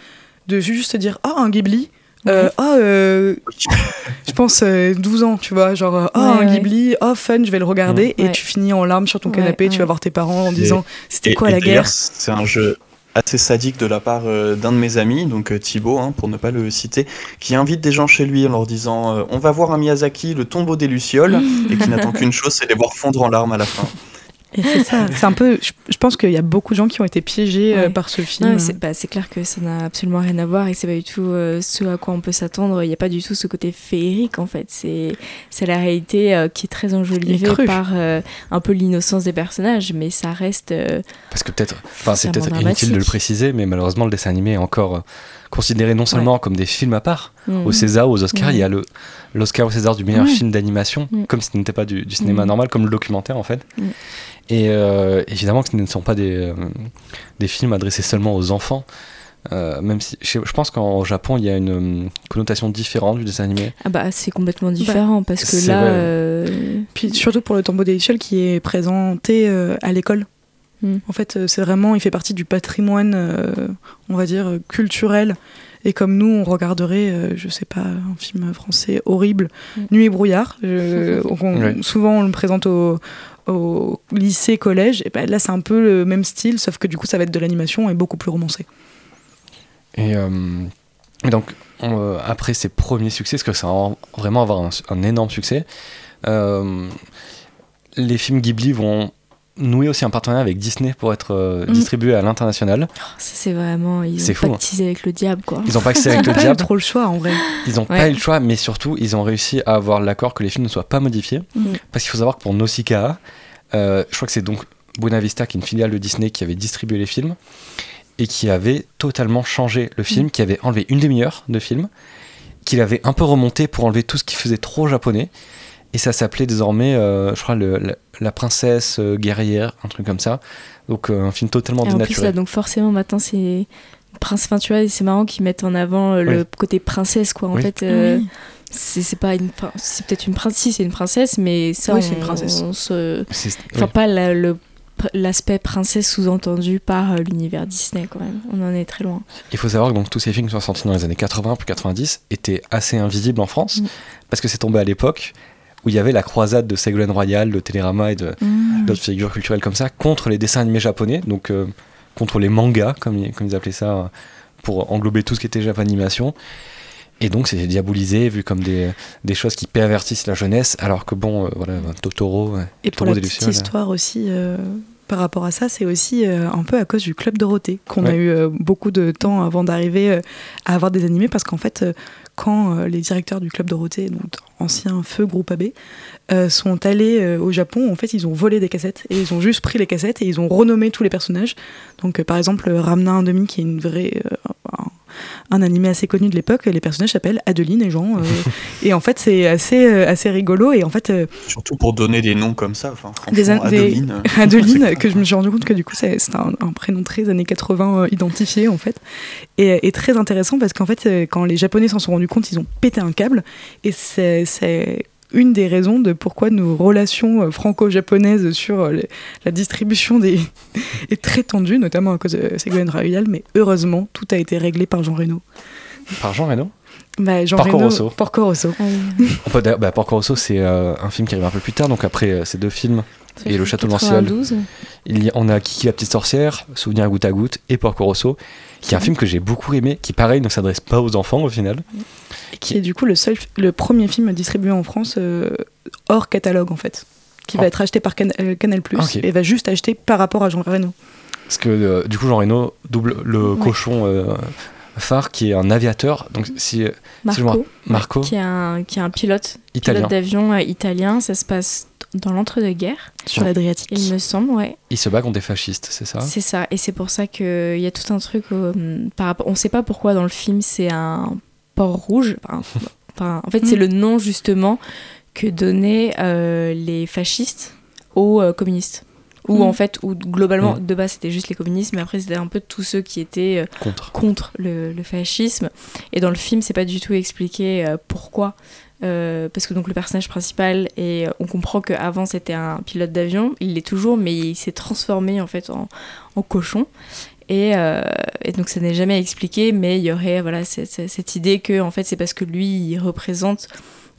de juste se dire oh un Ghibli. Euh, oh, euh, je pense euh, 12 ans, tu vois, genre, oh, Ouais, un ouais. Ghibli, oh, fun, je vais le regarder, et Ouais. tu finis en larmes sur ton Ouais, canapé, tu vas voir tes parents en disant, c'était Et- quoi et la guerre? C'est un jeu assez sadique de la part d'un de mes amis, donc Thibaut, hein, pour ne pas le citer, qui invite des gens chez lui en leur disant On va voir un Miyazaki, le tombeau des Lucioles, et qui n'attend qu'une chose, c'est les voir fondre en larmes à la fin. Et c'est ça, c'est un peu, je, je pense qu'il y a beaucoup de gens qui ont été piégés euh, Ouais. par ce film. c'est bah, c'est clair que ça n'a absolument rien à voir et c'est pas du tout euh, ce à quoi on peut s'attendre. Il n'y a pas du tout ce côté féerique en fait. C'est c'est la réalité euh, qui est très enjolivée par euh, un peu l'innocence des personnages, mais ça reste. euh, Parce que peut-être, enfin c'est peut-être inutile de le préciser, mais malheureusement le dessin animé est encore euh, considéré non seulement comme des films à part, mm. au César, aux Oscars, il y a le l'Oscar au César du meilleur film d'animation, Mhm. comme si ce n'était pas du, du cinéma Mhm. normal, comme le documentaire en fait. Et euh, évidemment que ce ne sont pas des, euh, des films adressés seulement aux enfants. euh, même si je, je pense qu'en Japon il y a une euh, connotation différente du dessin animé. Ah bah c'est complètement différent parce que là. euh, Puis surtout pour le tombeau des qui est présenté euh, à l'école. Mm. En fait, euh, c'est vraiment, il fait partie du patrimoine, euh, on va dire, euh, culturel. Et comme nous, on regarderait, euh, je sais pas, un film français horrible, Mm. Nuit et brouillard. je- on- Ouais. Souvent, on le présente au, au lycée, collège. Et ben là, c'est un peu le même style, sauf que du coup, ça va être de l'animation et beaucoup plus romancé. Et, euh, donc, on, euh, après ces premiers succès, parce que ça va vraiment avoir un, un énorme succès, euh, les films Ghibli vont nouer aussi un partenariat avec Disney pour être euh, Mhm. distribués à l'international. ça c'est vraiment. Ils ont fou, hein. pactisé avec le diable quoi. Ils n'ont pas accès avec Ils le ont pas eu diable, trop le choix, en vrai. ils n'ont pas eu le choix, mais surtout, ils ont réussi à avoir l'accord que les films ne soient pas modifiés. Mhm. Parce qu'il faut savoir que pour Nausicaa, euh, je crois que c'est donc Buena Vista, qui est une filiale de Disney, qui avait distribué les films et qui avait totalement changé le film, qui avait enlevé une demi-heure de film, qu'il avait un peu remonté pour enlever tout ce qui faisait trop japonais. Et ça s'appelait désormais, euh, je crois, le- la princesse euh, guerrière, un truc comme ça. Donc euh, un film totalement Et en plus dénaturé. là donc forcément maintenant c'est prince. Enfin, tu vois, c'est marrant qu'ils mettent en avant le Oui. côté princesse, quoi. En Oui. fait, euh, Oui. c'est pas une. C'est peut-être une princesse, si, c'est une princesse, mais ça, Oui, on, c'est une princesse. on se- Enfin, oui. pas la- le l'aspect princesse sous-entendu par euh, l'univers Disney quand même. On en est très loin. Il faut savoir que donc, tous ces films qui sont sortis dans les années 80 puis 90 étaient assez invisibles en France Mm. parce que c'est tombé à l'époque où il y avait la croisade de Ségolène Royal, de Télérama et de Mm. d'autres figures culturelles comme ça contre les dessins animés japonais, donc euh, contre les mangas comme ils, comme ils appelaient ça euh, pour englober tout ce qui était japanimation. Et donc c'était diabolisé, vu comme des, des choses qui pervertissent la jeunesse, alors que bon, euh, voilà, Totoro. Et pour Taureau la petite histoire aussi, euh, par rapport à ça, c'est aussi euh, un peu à cause du Club Dorothée qu'on a eu euh, beaucoup de temps avant d'arriver euh, à avoir des animés, parce qu'en fait, quand les directeurs du Club Dorothée, donc ancien feu groupe AB, sont allés au Japon, en fait, ils ont volé des cassettes et ils ont juste pris les cassettes et ils ont renommé tous les personnages. Donc, par exemple, Ramna 1 demi, qui est une vraie, un, animé assez connu de l'époque, les personnages s'appellent Adeline et Jean. euh, et en fait, c'est assez, euh, assez rigolo. Et en fait, euh, Surtout pour donner des noms comme ça. Des des- Adeline, Adeline, que je me suis rendu compte que du coup c'est c'est un, un prénom très années 80 euh, identifié en fait, et, et très intéressant parce qu'en fait quand les Japonais s'en sont rendus compte, ils ont pété un câble, et c'est une des raisons de pourquoi nos relations euh, franco-japonaises sur euh, les- la distribution des est très tendue, notamment à cause de Ségolène Royal, mais heureusement tout a été réglé par Jean Reno. Par Jean Reno Bah, Jean Porco Reno, Rosso. Porco Rosso. Ah oui. Bah, Porco Rosso, c'est euh, un film qui arrive un peu plus tard, donc après euh, ces deux films, Et le Château de Lanciole. 92. il y, on a Kiki la petite sorcière, Souvenir goutte à goutte et Porco Rosso, qui est un film que j'ai beaucoup aimé, qui pareil ne s'adresse pas aux enfants au final. qui est du coup le seul, le premier film distribué en France euh, hors catalogue en fait, qui va Oh. être acheté par Can- euh, Canal et va juste acheter par rapport à Jean Reno. Parce que euh, du coup, Jean Reno double le Ouais. cochon euh, phare qui est un aviateur, donc si, Si je me Marco, Marco, qui est un, qui est un pilote, italien, pilote d'avion italien. Ça se passe dans l'entre-deux-guerres, Sur l'Adriatique. il me semble, ouais. il se bat contre des fascistes, c'est ça? C'est ça, et c'est pour ça qu'il y a tout un truc euh, par rapport. On sait pas pourquoi dans le film c'est un port rouge. Enfin, enfin, en fait, c'est Mm. le nom justement que donnaient euh, les fascistes aux euh, communistes. Ou Mm. en fait, où globalement, Mm. de base c'était juste les communistes, mais après c'était un peu tous ceux qui étaient euh, Contre. contre le, le fascisme. Et dans le film, c'est pas du tout expliqué euh, pourquoi. Euh, parce que donc le personnage principal et on comprend qu'avant c'était un pilote d'avion, il l'est toujours, mais il s'est transformé en fait en, en cochon. Et, euh, et donc ça n'est jamais expliqué, mais il y aurait voilà cette, idée que en fait c'est parce que lui il représente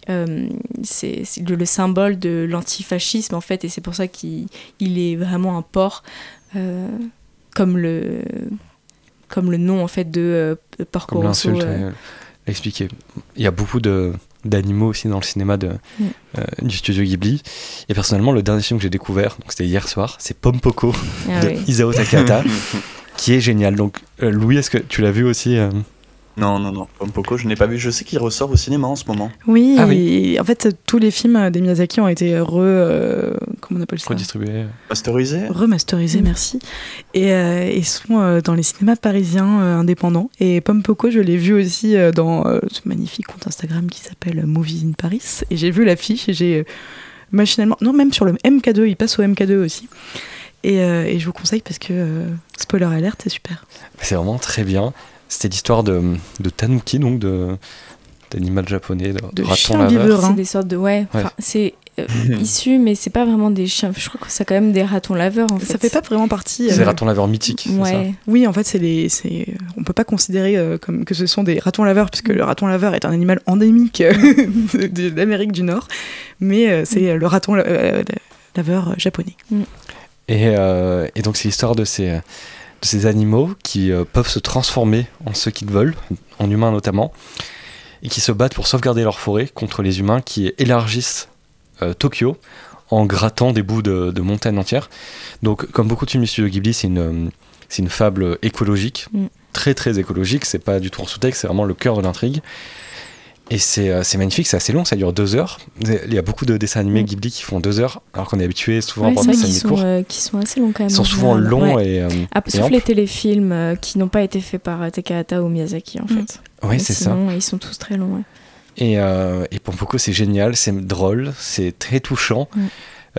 euh, c'est le, le symbole de l'antifascisme en fait, et c'est pour ça qu'il il est vraiment un porc euh, comme le comme le nom en fait de euh, Porco Rosso. euh, expliqué. Il y a beaucoup de d'animaux aussi dans le cinéma de, Mm. euh, du studio Ghibli. Et personnellement, le dernier film que j'ai découvert, donc c'était hier soir, c'est Pompoko ah de oui. Isao Takahata, qui est génial. Donc, euh, Louis, est-ce que tu l'as vu aussi euh Non, non, non. Pompoko, je n'ai pas vu. Je sais qu'il ressort au cinéma en ce moment. Oui, Ah et en fait tous les films des Miyazaki ont été re, euh, comment on appelle ça? Redistribué Masterisé Remasterisés, Mm. merci. Et, euh, et sont euh, dans les cinémas parisiens euh, indépendants. Et Pomme Poco, je l'ai vu aussi euh, dans euh, ce magnifique compte Instagram qui s'appelle Movies in Paris. Et j'ai vu l'affiche et j'ai euh, machinalement. Non, même sur le MK2, il passe au MK2 aussi. Et, euh, et je vous conseille parce que, euh, spoiler alerte, c'est super. C'est vraiment très bien. C'était l'histoire de, de Tanuki, donc de d'animal japonais, de, De raton. C'est des sortes de ouais, c'est euh, issu, mais c'est pas vraiment des chiens. Je crois que c'est quand même des ratons laveurs en fait. Ça fait pas vraiment partie. C'est euh, des ratons laveurs mythiques, ça. Oui, en fait, c'est les, c'est, on peut pas considérer euh, comme que ce sont des ratons laveurs, puisque le raton laveur est un animal endémique euh, l'Amérique du Nord, mais euh, c'est le raton la- euh, laveur japonais. Et, euh, et donc c'est l'histoire de ces, de ces animaux qui euh, peuvent se transformer en ce qu'ils veulent, en humains notamment, et qui se battent pour sauvegarder leur forêt contre les humains qui élargissent euh, Tokyo en grattant des bouts de, de montagnes entières. Donc comme beaucoup de films du studio Ghibli, c'est une, euh, c'est une fable écologique, Mm. très très écologique, c'est pas du tout en sous-texte, c'est vraiment le cœur de l'intrigue. Et c'est euh, c'est magnifique, c'est assez long, ça dure deux heures. Il y a beaucoup de dessins animés Mm. Ghibli qui font deux heures, alors qu'on est habitué souvent à Ouais, c'est des dessins animés courts. euh, qui sont assez longs quand même. Ils sont en souvent général. longs Ouais. et, euh, Ah, et sauf amples. les téléfilms euh, qui n'ont pas été faits par euh, Takahata ou Miyazaki en Mm. fait. Oui, c'est ça. Ils sont tous très longs. ouais. Et, euh, et Pompoko, c'est génial, c'est drôle, c'est très touchant. Mm.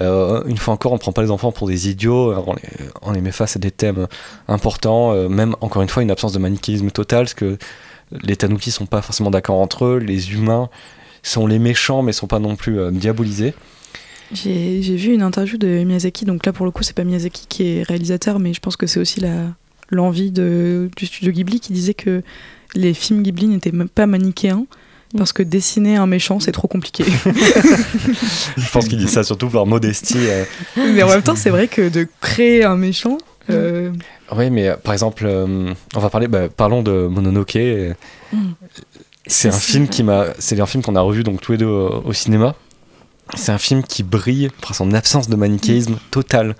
Euh, une fois encore, on prend pas les enfants pour des idiots, on les, on les met face à des thèmes importants, euh, même encore une fois une absence de manichéisme total, parce que les Tanuki sont pas forcément d'accord entre eux, les humains sont les méchants mais sont pas non plus euh, diabolisés. J'ai j'ai vu une interview de Miyazaki, donc là pour le coup c'est pas Miyazaki qui est réalisateur, mais je pense que c'est aussi l'envie du studio Ghibli qui disait que les films Ghibli n'étaient pas manichéens parce que dessiner un méchant c'est trop compliqué. Je pense qu'il dit ça surtout par modestie. euh. mais en même temps c'est vrai que de créer un méchant, Oui, mais euh, par exemple, euh, on va parler, bah, parlons de Mononoke. euh, Mm. C'est un film qui m'a, c'est un film qu'on a revu donc tous les deux au, au cinéma. C'est un film qui brille par son absence de manichéisme total.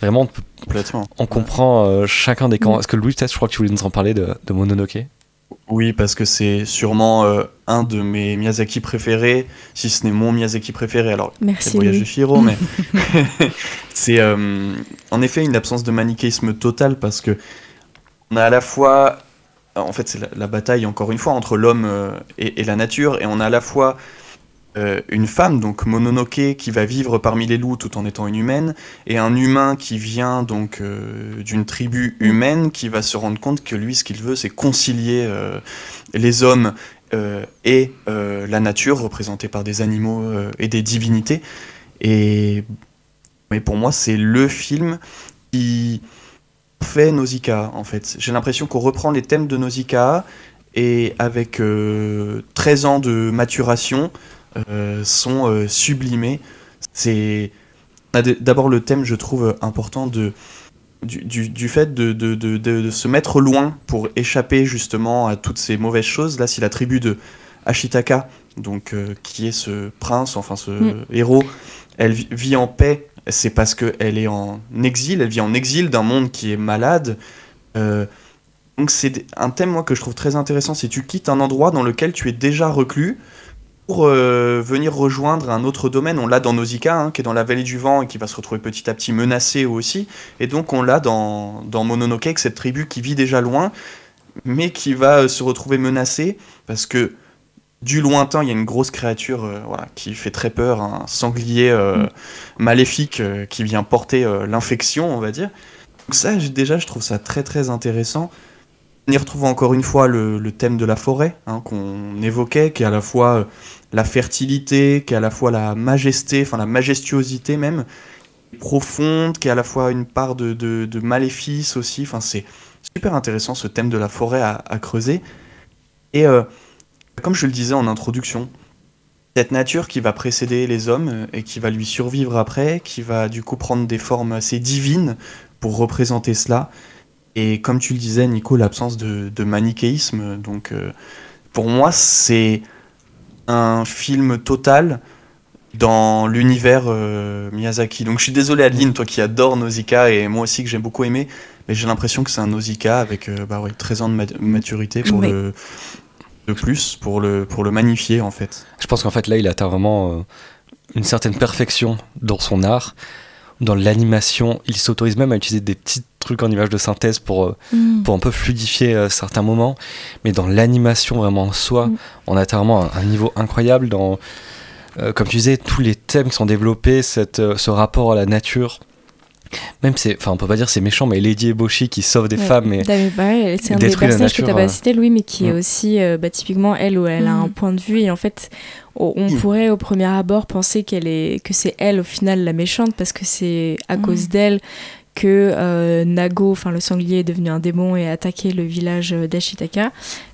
Vraiment, on peut- Complètement. on comprend euh, chacun des camps. Est-ce que Louis, peut-être, je crois que tu voulais nous en parler de, de Mononoke? Oui, parce que c'est sûrement euh, un de mes Miyazaki préférés, si ce n'est mon Miyazaki préféré. Alors, c'est Merci. le voyage de. Chihiro, mais c'est euh, en effet une absence de manichéisme total parce que on a à la fois, en fait, c'est la, la bataille encore une fois entre l'homme euh, et, et la nature, et on a à la fois euh, une femme, donc Mononoke, qui va vivre parmi les loups tout en étant une humaine, et un humain qui vient donc euh, d'une tribu humaine qui va se rendre compte que lui, ce qu'il veut, c'est concilier euh, les hommes et la nature, représentée par des animaux et des divinités. Et mais pour moi, c'est le film qui fait Nausicaa, en fait. J'ai l'impression qu'on reprend les thèmes de Nausicaa et avec euh, 13 ans de maturation, sont euh, sublimés. C'est d'abord le thème, je trouve, important de, du, du- du fait de, de- de- se mettre loin pour échapper justement à toutes ces mauvaises choses. Là, si la tribu de Ashitaka, donc, euh, qui est ce prince, enfin ce Mm. héros, elle vi- vit en paix, c'est parce qu'elle est en exil, elle vit en exil d'un monde qui est malade. Euh, donc c'est un thème moi que je trouve très intéressant, c'est tu quittes un endroit dans lequel tu es déjà reclus pour euh, venir rejoindre un autre domaine. On l'a dans Nausicaa, hein, qui est dans la vallée du vent et qui va se retrouver petit à petit menacé aussi. Et donc on l'a dans, dans Mononoke, cette tribu qui vit déjà loin, mais qui va euh, se retrouver menacée parce que du lointain, il y a une grosse créature euh, voilà, qui fait très peur, un sanglier euh, Mm. maléfique qui vient porter l'infection, on va dire. Donc ça, déjà, je trouve ça très très intéressant. On y retrouve encore une fois le, thème de la forêt hein, qu'on évoquait, qui est à la fois euh, la fertilité, qui est à la fois la majesté, enfin la majestuosité même, profonde, qui est à la fois une part de, de, maléfice aussi. Enfin, c'est super intéressant ce thème de la forêt à, à creuser. Et euh, comme je le disais en introduction, cette nature qui va précéder les hommes euh, et qui va lui survivre après, qui va du coup prendre des formes assez divines pour représenter cela. Et comme tu le disais, Nico, l'absence de, de manichéisme. Donc, euh, pour moi, c'est un film total dans l'univers euh, Miyazaki. Donc, je suis désolé, Adeline, toi qui adore Nausicaa et moi aussi que j'ai beaucoup aimé, mais j'ai l'impression que c'est un Nausicaa avec euh, bah ouais, 13 ans de ma- maturité pour Mais- le de plus pour le pour le magnifier en fait. Je pense qu'en fait, là, il atteint vraiment euh, une certaine perfection dans son art. Dans l'animation, il s'autorise même à utiliser des petits trucs en images de synthèse pour, euh, Mm. pour un peu fluidifier euh, certains moments. Mais dans l'animation vraiment en soi, Mm. on atteint vraiment un, un niveau incroyable dans, euh, comme tu disais, tous les thèmes qui sont développés, cette, ce rapport à la nature. Même c'est, enfin on peut pas dire c'est méchant, mais Lady Eboshi qui sauve des Ouais. femmes, Barry, c'est un des personnages que tu nature, n'as euh. pas cité, Louis, mais qui est Mm. aussi euh, bah, typiquement elle, où elle a Mm. un point de vue. Et en fait, on Mm. pourrait au premier abord penser qu'elle est, que c'est elle au final la méchante, parce que c'est à Mm. cause d'elle que euh, Nago, enfin le sanglier, est devenu un démon et a attaqué le village euh, d'Ashitaka.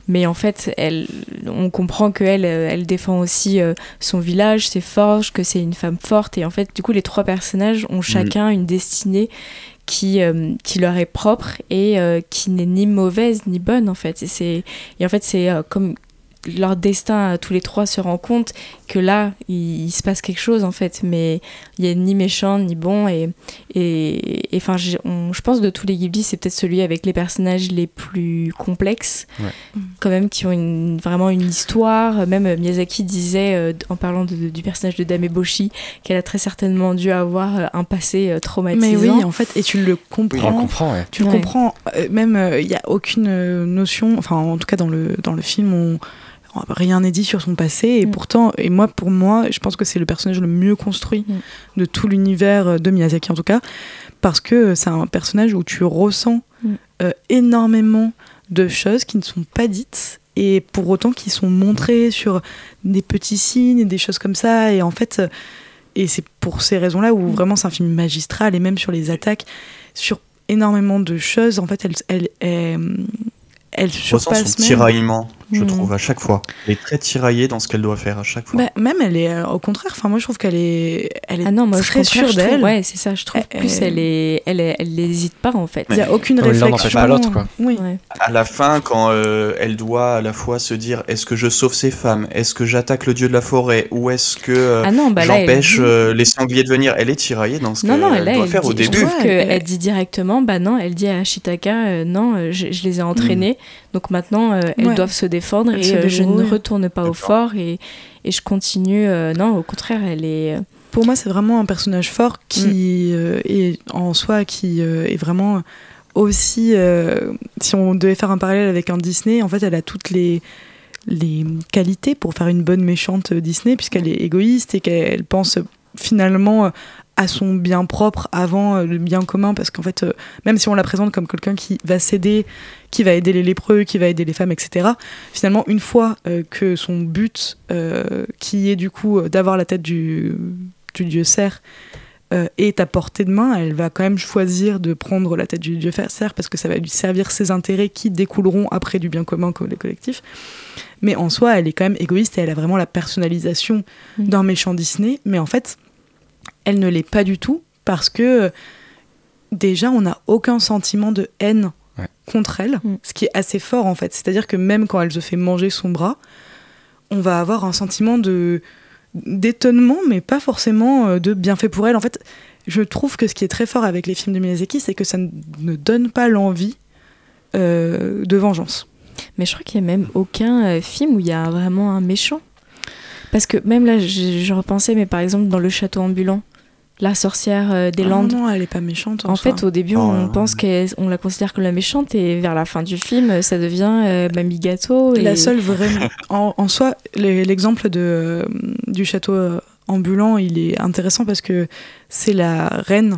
Mais en fait, elle, on comprend qu'elle, euh, elle défend aussi euh, son village, ses forges, que c'est une femme forte. Et en fait, du coup, les trois personnages ont chacun une destinée qui, euh, qui leur est propre et euh, qui n'est ni mauvaise ni bonne en fait. Et, et en fait, c'est euh, comme leur destin à tous les trois se rend compte que là, il, il se passe quelque chose en fait, mais il y a ni méchant ni bon. Et et enfin, on- je pense de tous les Ghibli, c'est peut-être celui avec les personnages les plus complexes, Ouais. quand même, qui ont une, vraiment une histoire. Même euh, Miyazaki disait, euh, en parlant de- du personnage de Dame Eboshi, qu'elle a très certainement dû avoir euh, un passé euh, traumatisant. Mais oui, en fait, et tu le on le comprends. comprend. ouais. Tu le Ouais. comprends, euh, même il n'y a aucune euh, notion, enfin en tout cas dans le, dans le film, on, rien n'est dit sur son passé et Mm. pourtant et moi pour moi je pense que c'est le personnage le mieux construit Mm. de tout l'univers de Miyazaki en tout cas parce que c'est un personnage où tu ressens Mm. euh, énormément de choses qui ne sont pas dites et pour autant qui sont montrées sur des petits signes et des choses comme ça et en fait euh, et c'est pour ces raisons-là où Mm. vraiment c'est un film magistral et même sur les attaques sur énormément de choses en fait elle elle elle, elle surpasse son même tiraillement, je Hmm. trouve, à chaque fois. Elle est très tiraillée dans ce qu'elle doit faire à chaque fois. Bah, même elle est euh, au contraire. Enfin, moi je trouve qu'elle est, elle est Ah non, moi, je très sûre je trouve- d'elle. Ouais, c'est ça. Je trouve Elle- plus, elle est, elle, est- elle n'hésite pas en fait. Il n'y a aucune réflexion. pas l'autre, quoi. Oui. Ouais. À la fin, quand euh, elle doit à la fois se dire est-ce que je sauve ces femmes? Est-ce que j'attaque le dieu de la forêt? Ou est-ce que euh, Ah non, bah j'empêche dit- euh, les sangliers de venir? Elle est tiraillée dans ce Non, qu'elle non, elle, doit elle faire dit, au je début. trouve Ouais, qu'elle elle- dit directement, bah non, elle dit à Shitaka, euh, non, je, je les ai entraînés, donc maintenant euh, elles Ouais. doivent se défendre Elles et se euh, je ne retourne pas au fort et, et je continue. euh, non, au contraire, elle est. Pour moi, c'est vraiment un personnage fort Mm. qui euh, est en soi, qui euh, est vraiment aussi. euh, si on devait faire un parallèle avec un Disney, en fait, elle a toutes les les qualités pour faire une bonne méchante Disney, puisqu'elle est égoïste et qu'elle pense finalement à son bien propre avant le bien commun, parce qu'en fait, euh, même si on la présente comme quelqu'un qui va s'aider, qui va aider les lépreux, qui va aider les femmes, etc., finalement, une fois euh, que son but, euh, qui est du coup euh, d'avoir la tête du, du dieu cerf, euh, est à portée de main, elle va quand même choisir de prendre la tête du dieu cerf parce que ça va lui servir ses intérêts qui découleront après du bien commun comme les collectifs. Mais en soi, elle est quand même égoïste et elle a vraiment la personnalisation Mm. d'un méchant Disney. Mais en fait, elle ne l'est pas du tout parce que déjà, on n'a aucun sentiment de haine. Contre elle, Mm. ce qui est assez fort en fait. C'est-à-dire que même quand elle se fait manger son bras, on va avoir un sentiment de d'étonnement, mais pas forcément euh, de bienfait pour elle. En fait, je trouve que ce qui est très fort avec les films de Miyazaki, c'est que ça ne ne donne pas l'envie euh, de vengeance. Mais je crois qu'il y a même aucun euh, film où il y a vraiment un méchant. Parce que même là, je, je repensais, mais par exemple dans Le Château ambulant, la sorcière euh, des Ah Landes. non, elle est pas méchante. En, En fait, au début, Oh, on ouais. pense qu'on la considère comme la méchante, et vers la fin du film, ça devient euh, Mamie Gâteau. Et... La seule vraie. en, en soi, le- l'exemple de, euh, du château euh, ambulant, il est intéressant parce que c'est la reine.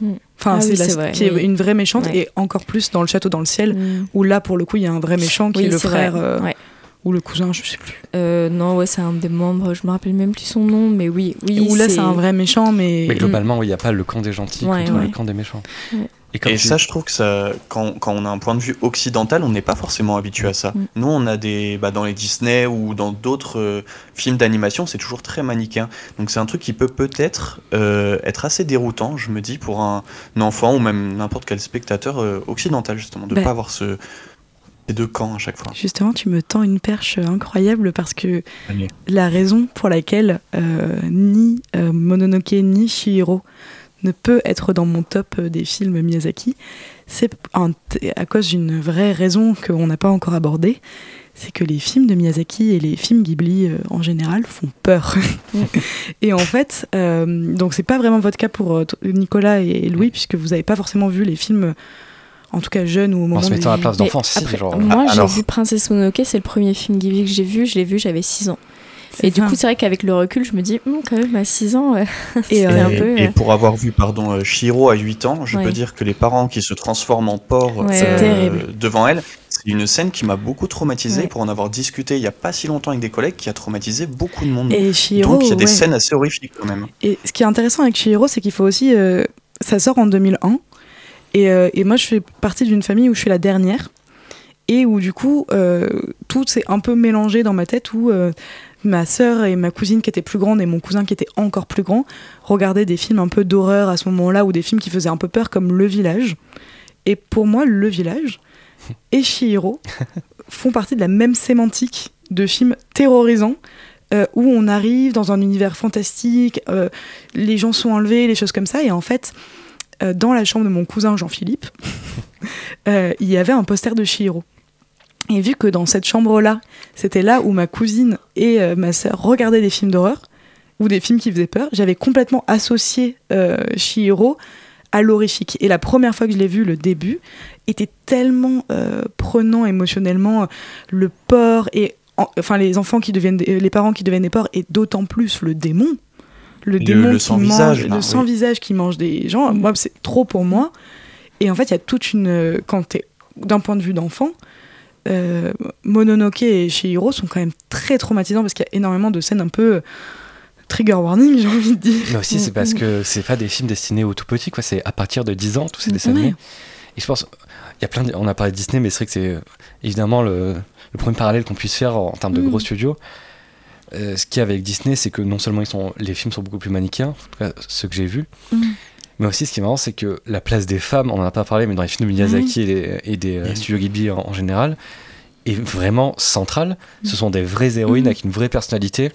Mm. Enfin, Ah c'est oui, vrai, qui est oui. une vraie méchante, Ouais. et encore plus dans le château dans le ciel, Mm. où là, pour le coup, il y a un vrai méchant qui Oui, est le frère vrai. euh, Ouais. Ou le cousin, je sais plus. Euh, non, ouais, c'est un des membres, je me rappelle même plus son nom, mais oui. oui où là, c'est un vrai méchant, mais. Mais globalement, oui, il n'y a pas le camp des gentils Ouais, contre ouais. le camp des méchants. Ouais. Et, comme Et tu- ça, je trouve que ça, quand, quand on a un point de vue occidental, on n'est pas forcément habitué à ça. Mm. Nous, on a des, bah, dans les Disney ou dans d'autres euh, films d'animation, c'est toujours très manichéen. Donc c'est un truc qui peut peut-être euh, être assez déroutant, je me dis, pour un, un enfant ou même n'importe quel spectateur euh, occidental justement, de ne Bah. pas avoir ce, camps à chaque fois. Justement, tu me tends une perche incroyable parce que Allez. la raison pour laquelle euh, ni euh, Mononoke ni Shihiro ne peut être dans mon top euh, des films Miyazaki, c'est à cause d'une vraie raison qu'on n'a pas encore abordée, c'est que les films de Miyazaki et les films Ghibli euh, en général font peur. et en fait, euh, donc c'est pas vraiment votre cas pour Nicolas et Louis, puisque vous n'avez pas forcément vu les films, euh, en tout cas jeunes ou au moment en se mettant à la place d'enfant, si, après, genre. Moi, Ah, j'ai vu Princesse Mononoke, c'est le premier film Ghibli que j'ai vu. Je l'ai vu, j'avais 6 ans. C'est Et du coup, c'est vrai qu'avec le recul, je me dis, Hum, quand même, à 6 ans, euh, Et, c'était euh, un peu. Et euh, pour avoir vu pardon euh, Shiro à 8 ans, je Ouais. peux dire que les parents qui se transforment en porc Ouais, C'est ouais. devant elle, c'est une scène qui m'a beaucoup traumatisé Ouais. pour en avoir discuté il y a pas si longtemps avec des collègues qui a traumatisé beaucoup de monde. Et Shihiro, Donc il y a des ouais. scènes assez horrifiques quand même. Et ce qui est intéressant avec Chihiro, c'est qu'il faut aussi. euh, ça sort en 2001. Et, euh, et moi, je fais partie d'une famille où je suis la dernière. Et où, du coup, euh, tout s'est un peu mélangé dans ma tête. Où euh, ma sœur et ma cousine, qui étaient plus grandes, et mon cousin, qui était encore plus grand, regardaient des films un peu d'horreur à ce moment-là, ou des films qui faisaient un peu peur, comme Le Village. Et pour moi, Le Village et Chihiro font partie de la même sémantique de films terrorisants euh, où on arrive dans un univers fantastique, les gens sont enlevés, les choses comme ça. Et en fait, euh, dans la chambre de mon cousin Jean-Philippe, euh, il y avait un poster de Chihiro. Et vu que dans cette chambre-là, c'était là où ma cousine et euh, ma sœur regardaient des films d'horreur ou des films qui faisaient peur, j'avais complètement associé Chihiro à l'horrifique. Et la première fois que je l'ai vu, le début, était tellement prenant émotionnellement. Le porc et enfin les enfants qui deviennent, des- les parents qui deviennent des porcs, et d'autant plus le démon, le, Le- démon le qui sans mange, visage, le sans oui. visage qui mange des gens. Moi, c'est trop pour moi. Et en fait, il y a toute une, euh, quand t'es d'un point de vue d'enfant. euh, Mononoke et Shihiro sont quand même très traumatisants parce qu'il y a énormément de scènes un peu euh, trigger warning, j'ai envie de dire. Mais aussi, c'est parce que c'est pas des films destinés aux tout petits, quoi. C'est à partir de 10 ans, tous ces dessins animés. Et je pense, il y a plein de- On a parlé de Disney, mais c'est vrai que c'est euh, évidemment le, le premier parallèle qu'on puisse faire en, en termes de Mm. gros studios. Euh, ce qu'il y a avec Disney, c'est que non seulement ils sont, les films sont beaucoup plus manichéens, en tout cas ceux que j'ai vus, Mm. mais aussi ce qui est marrant, c'est que la place des femmes, on en a pas parlé, mais dans les films de Miyazaki et, les- et des euh, Mm. studios Ghibli en, en général, est vraiment centrale. Ce sont des vraies héroïnes Mm. avec une vraie personnalité.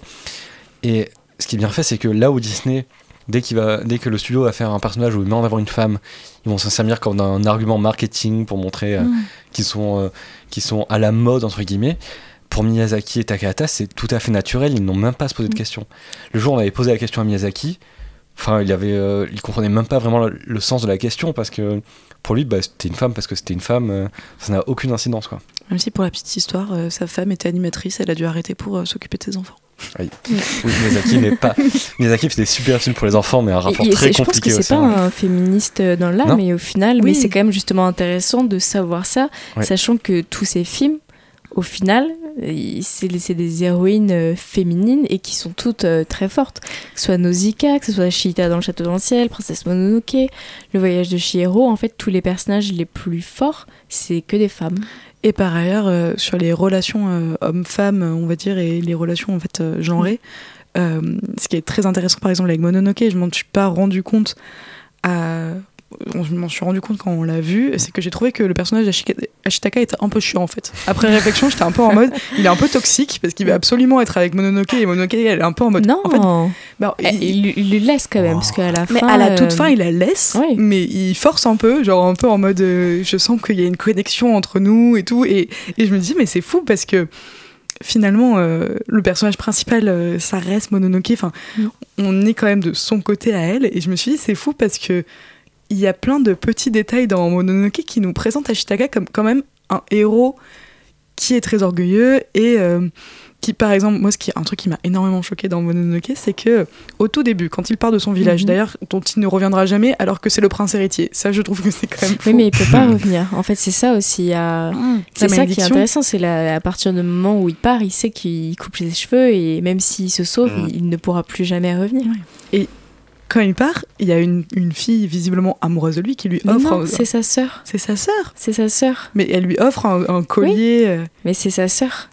Et ce qui est bien fait, c'est que là où Disney, dès, qu'il va, dès que le studio va faire un personnage où il met en avant une femme, ils vont s'en servir comme d'un argument marketing pour montrer euh, Mm. qu'ils sont, euh, qu'ils sont à la mode, entre guillemets. Pour Miyazaki et Takahata, c'est tout à fait naturel, ils n'ont même pas à se poser de Mm. questions. Le jour où on avait posé la question à Miyazaki, enfin, il, avait, euh, il comprenait même pas vraiment le, le sens de la question parce que pour lui, bah, c'était une femme parce que c'était une femme, euh, ça n'a aucune incidence. Quoi. Même si pour la petite histoire, euh, sa femme était animatrice, elle a dû arrêter pour s'occuper de ses enfants. Oui, Miyazaki n'est pas. Miyazaki fait des super films pour les enfants, mais un rapport Et- et très c'est- je pense compliqué que c'est pas hein. un féministe dans l'âme, mais au final, mais Oui. c'est quand même justement intéressant de savoir ça, sachant que tous ces films, au final, c'est des héroïnes euh, féminines et qui sont toutes euh, très fortes. Que ce soit Nausicaa, que ce soit Chita dans le Château dans Princesse Mononoke, Le voyage de Chihiro, en fait, tous les personnages les plus forts, c'est que des femmes. Et par ailleurs, euh, sur les relations hommes-femmes, on va dire, et les relations en fait euh, genrées, ce qui est très intéressant, par exemple avec Mononoke, je m'en suis pas rendu compte. À... Je m'en suis rendu compte quand on l'a vu, c'est que j'ai trouvé que le personnage d'Ashika- Ashitaka était un peu chiant en fait. Après réflexion, j'étais un peu en mode, il est un peu toxique parce qu'il veut absolument être avec Mononoke et Mononoke elle est un peu en mode. non, en fait, bah, Eh, il- il, lui- il lui laisse quand même, parce qu'à la fin. mais à la toute euh, fin, il la laisse, oui. mais il force un peu, genre un peu en mode euh, je sens qu'il y a une connexion entre nous et tout. Et, et je me dis, mais c'est fou parce que finalement, euh, le personnage principal, euh, ça reste Mononoke. Enfin, Mm. on est quand même de son côté à elle. Et je me suis dit, c'est fou parce que il y a plein de petits détails dans Mononoke qui nous présentent Ashitaka comme quand même un héros qui est très orgueilleux et euh, qui, par exemple, moi, ce qui est un truc qui m'a énormément choqué dans Mononoke, c'est que au tout début, quand il part de son village, Mhm. d'ailleurs, dont il ne reviendra jamais, alors que c'est le prince héritier, ça, je trouve que c'est quand même fou. Oui, mais il peut pas revenir. En fait, c'est ça aussi. il y a- Mmh. C'est ça qui est intéressant, c'est la- à partir du moment où il part, il sait qu'il coupe les cheveux et même s'il se sauve, Mm. il, il ne pourra plus jamais revenir. Quand il part, il y a une, une fille visiblement amoureuse de lui qui lui Mais offre. non, un- c'est sa sœur. C'est sa sœur. C'est sa sœur. Mais elle lui offre un, un collier. euh, Mais c'est sa sœur.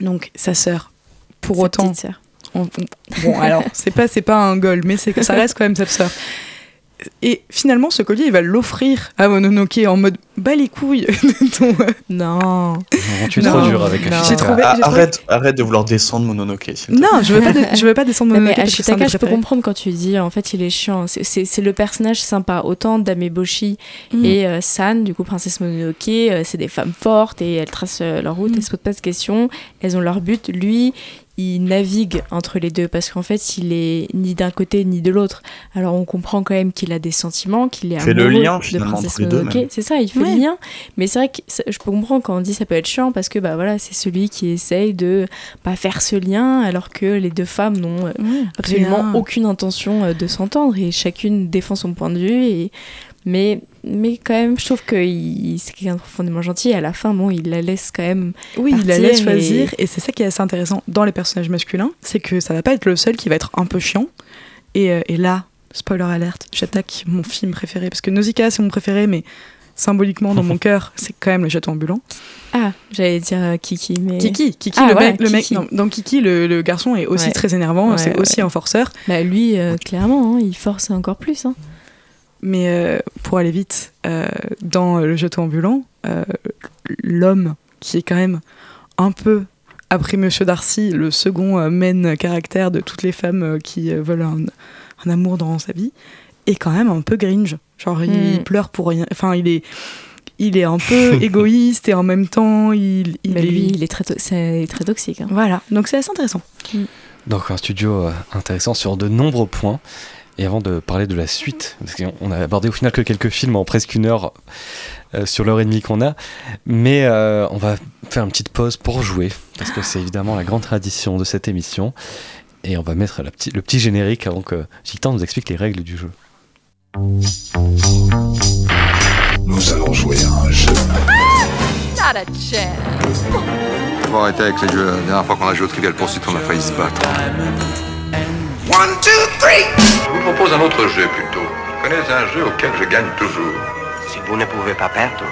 donc sa sœur. Pour sa autant. petite sœur. on- on- bon, alors, c'est pas, c'est pas un goal, mais c'est ça reste quand même sa sœur. Et finalement, ce collier, il va l'offrir à Mononoke en mode bas les couilles de ton. Non. On tue Non, trop dur avec. Ashitaka. Trouvé- Ah, trouvé- arrête, arrête de vouloir descendre Mononoke. Non, je veux pas, de- je veux pas descendre Non, mais Mononoke un Ashitaka, je peux comprendre quand tu dis en fait il est chiant. C'est- C'est c'est le personnage sympa. Autant Dameboshi Mm. et euh, San, du coup Princesse Mononoke, euh, c'est des femmes fortes et elles tracent euh, leur route, Mm. elles se posent pas de questions, elles ont leur but. Lui, il navigue entre les deux parce qu'en fait il est ni d'un côté ni de l'autre. Alors on comprend quand même qu'il a des sentiments, qu'il est fait le amoureux lien, de Princesse entre les deux, Mononoke. même. C'est ça, il fait Ouais. le lien. Mais c'est vrai que ça- je peux comprendre quand on dit ça peut être chiant parce que bah voilà c'est celui qui essaye de pas faire ce lien alors que les deux femmes n'ont euh, Ouais, absolument rien. aucune intention euh, de s'entendre et chacune défend son point de vue et mais mais quand même je trouve que c'est quelqu'un de profondément gentil et à la fin bon il la laisse quand même Oui, il la laisse choisir, et, c'est ça qui est assez intéressant dans les personnages masculins, c'est que ça va pas être le seul qui va être un peu chiant. Et, euh, et là, spoiler alerte, j'attaque mon film préféré, parce que Nausicaa c'est mon préféré, mais symboliquement dans mon cœur, c'est quand même le château ambulant. ah j'allais dire euh, Kiki mais Kiki, Kiki, Ah, le, mec, le mec, Kiki. dans Kiki, le, le garçon est aussi Ouais. très énervant, Ouais, c'est aussi un forceur. bah lui euh, clairement hein, il force encore plus hein. Mais euh, pour aller vite, euh, dans le château ambulant, euh, l'homme qui est quand même un peu, après Monsieur Darcy, le second euh, main caractère de toutes les femmes euh, qui euh, veulent un, un amour dans sa vie, est quand même un peu gringe. Genre, il Mm. pleure pour rien. Enfin, il est, il est un peu égoïste et en même temps, il, il Mais est. lui il est très to- c'est très toxique hein. Voilà, donc c'est assez intéressant. Donc un studio intéressant sur de nombreux points. Et avant de parler de la suite, parce qu'on a abordé au final que quelques films en presque une heure euh, sur l'heure et demie qu'on a, mais euh, on va faire une petite pause pour jouer, parce que c'est évidemment la grande tradition de cette émission. Et on va mettre la petit- le petit générique avant que Giltan nous explique les règles du jeu. Nous allons jouer à un jeu. Not a chance. Faut arrêter avec les jeux. La dernière fois qu'on a joué au Trivial Pursuit, on a failli se battre. Je vous propose un autre jeu plutôt. Vous connaissez un jeu auquel je gagne toujours. Si vous ne pouvez pas perdre,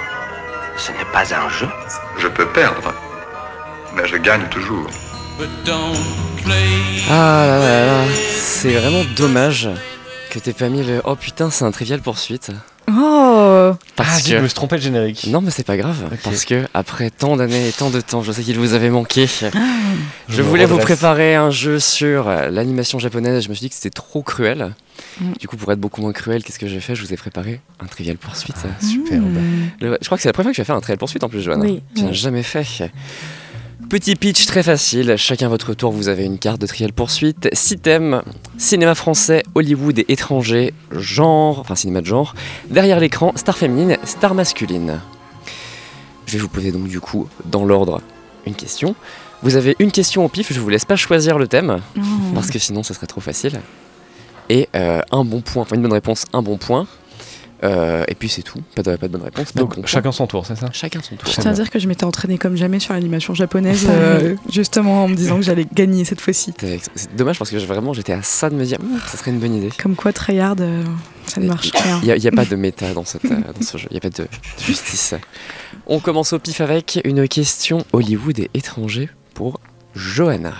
ce n'est pas un jeu. Je peux perdre, mais je gagne toujours. Ah là là là, c'est vraiment dommage que t'aies pas mis le. Oh putain, c'est un trivial poursuite. Oh Parce ah, je me que. suis trompé de générique. Non, mais c'est pas grave, parce que après tant d'années et tant de temps, je sais qu'il vous avait manqué. Je me voulais vous préparer un jeu sur euh, l'animation japonaise. Je me suis dit que c'était trop cruel. Mm. Du coup, pour être beaucoup moins cruel, qu'est-ce que j'ai fait? Je vous ai préparé un trivial poursuite. Superbe. Le- je crois que c'est la première fois que je vais faire un trivial poursuite en plus, Johanna. Oui, Tu n'as oui. jamais fait. Petit pitch très facile, chacun votre tour, vous avez une carte de trial poursuite. Six thèmes cinéma français, Hollywood et étranger, genre, enfin cinéma de genre. Derrière l'écran, star féminine, star masculine. Je vais vous poser donc du coup, dans l'ordre, une question. Vous avez une question au pif, je vous laisse pas choisir le thème, Oh. parce que sinon ça serait trop facile. Et euh, un bon point, enfin une bonne réponse, un bon point. Euh, et puis c'est tout, pas de, pas de bonne réponse. Donc chacun son tour, c'est ça? Chacun son tour. Je tiens à dire que je m'étais entraînée comme jamais sur l'animation japonaise, euh, justement en me disant que j'allais gagner cette fois-ci. C'est dommage parce que vraiment j'étais à ça de me dire Hum, ça serait une bonne idée. Comme quoi, tryhard, euh, ça ne marche rien. Il n'y a, pas de méta dans, cette, euh, dans ce jeu, il n'y a pas de, de justice. On commence au pif avec une question Hollywood et étranger pour Johanna,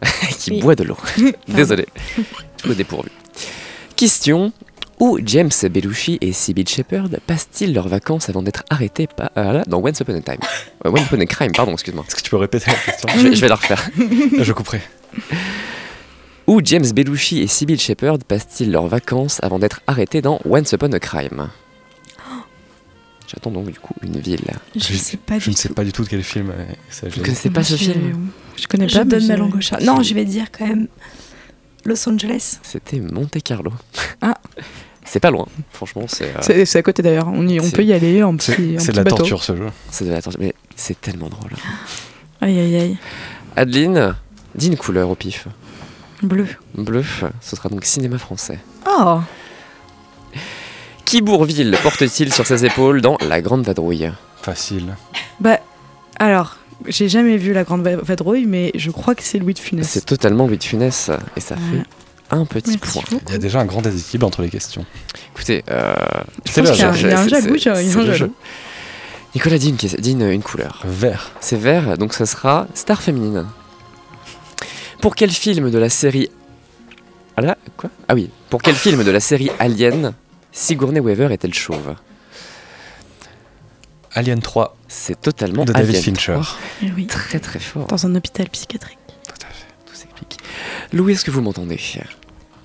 qui Oui. boit de l'eau. Désolé, je me dépourvu. Question où James Belushi et Sybil Shepherd passent-ils leurs vacances avant d'être arrêtés par, euh, là, dans Once Upon a Time? Euh, Once Upon a Crime, pardon, excuse-moi. Est-ce que tu peux répéter la question? Je vais, je vais la refaire. Je couperai. Où James Belushi et Sybil Shepherd passent-ils leurs vacances avant d'être arrêtés dans Once Upon a Crime? J'attends donc du coup une ville. Je Je- sais pas Je du ne sais pas du tout de quel film euh, il s'agit. Vous connaissez pas ce film? Je connais Je pas. mais donne ma j'ai- langue au chat. Non, je vais dire quand même Los Angeles. C'était Monte Carlo. Ah. C'est pas loin, franchement, c'est euh, à côté d'ailleurs. On, y- on C'est- peut y aller en C'est petit, c'est de la bateau. torture ce jeu. c'est de la torture, mais c'est tellement drôle. Aïe aïe aïe. Adeline, dis une couleur au pif. Bleu. Bleu, ce sera donc cinéma français. Oh Qui Bourville porte-t-il sur ses épaules dans La Grande Vadrouille? Facile. Bah, alors, j'ai jamais vu la grande Va- vadrouille, mais je crois que c'est Louis de Funès. C'est totalement Louis de Funès et ça Ouais. fait un petit Merci point. beaucoup. Il y a déjà un grand déséquilibre entre les questions. Écoutez, euh, C'est pense là, qu'il y a, je- il y a un jaloux, il y a un le jeu. Nicolas, dis une, ques- dis une- une couleur. Vert. C'est vert, donc ça sera star féminine. Pour quel film de la série. Ah là, quoi? Ah oui, pour quel film de la série Alien Sigourney Weaver est-elle chauve? Alien 3 C'est totalement de David Alien Fincher. 3. Eh oui. Très très fort. Dans un hôpital psychiatrique. Tout s'explique. Louis, est-ce que vous m'entendez?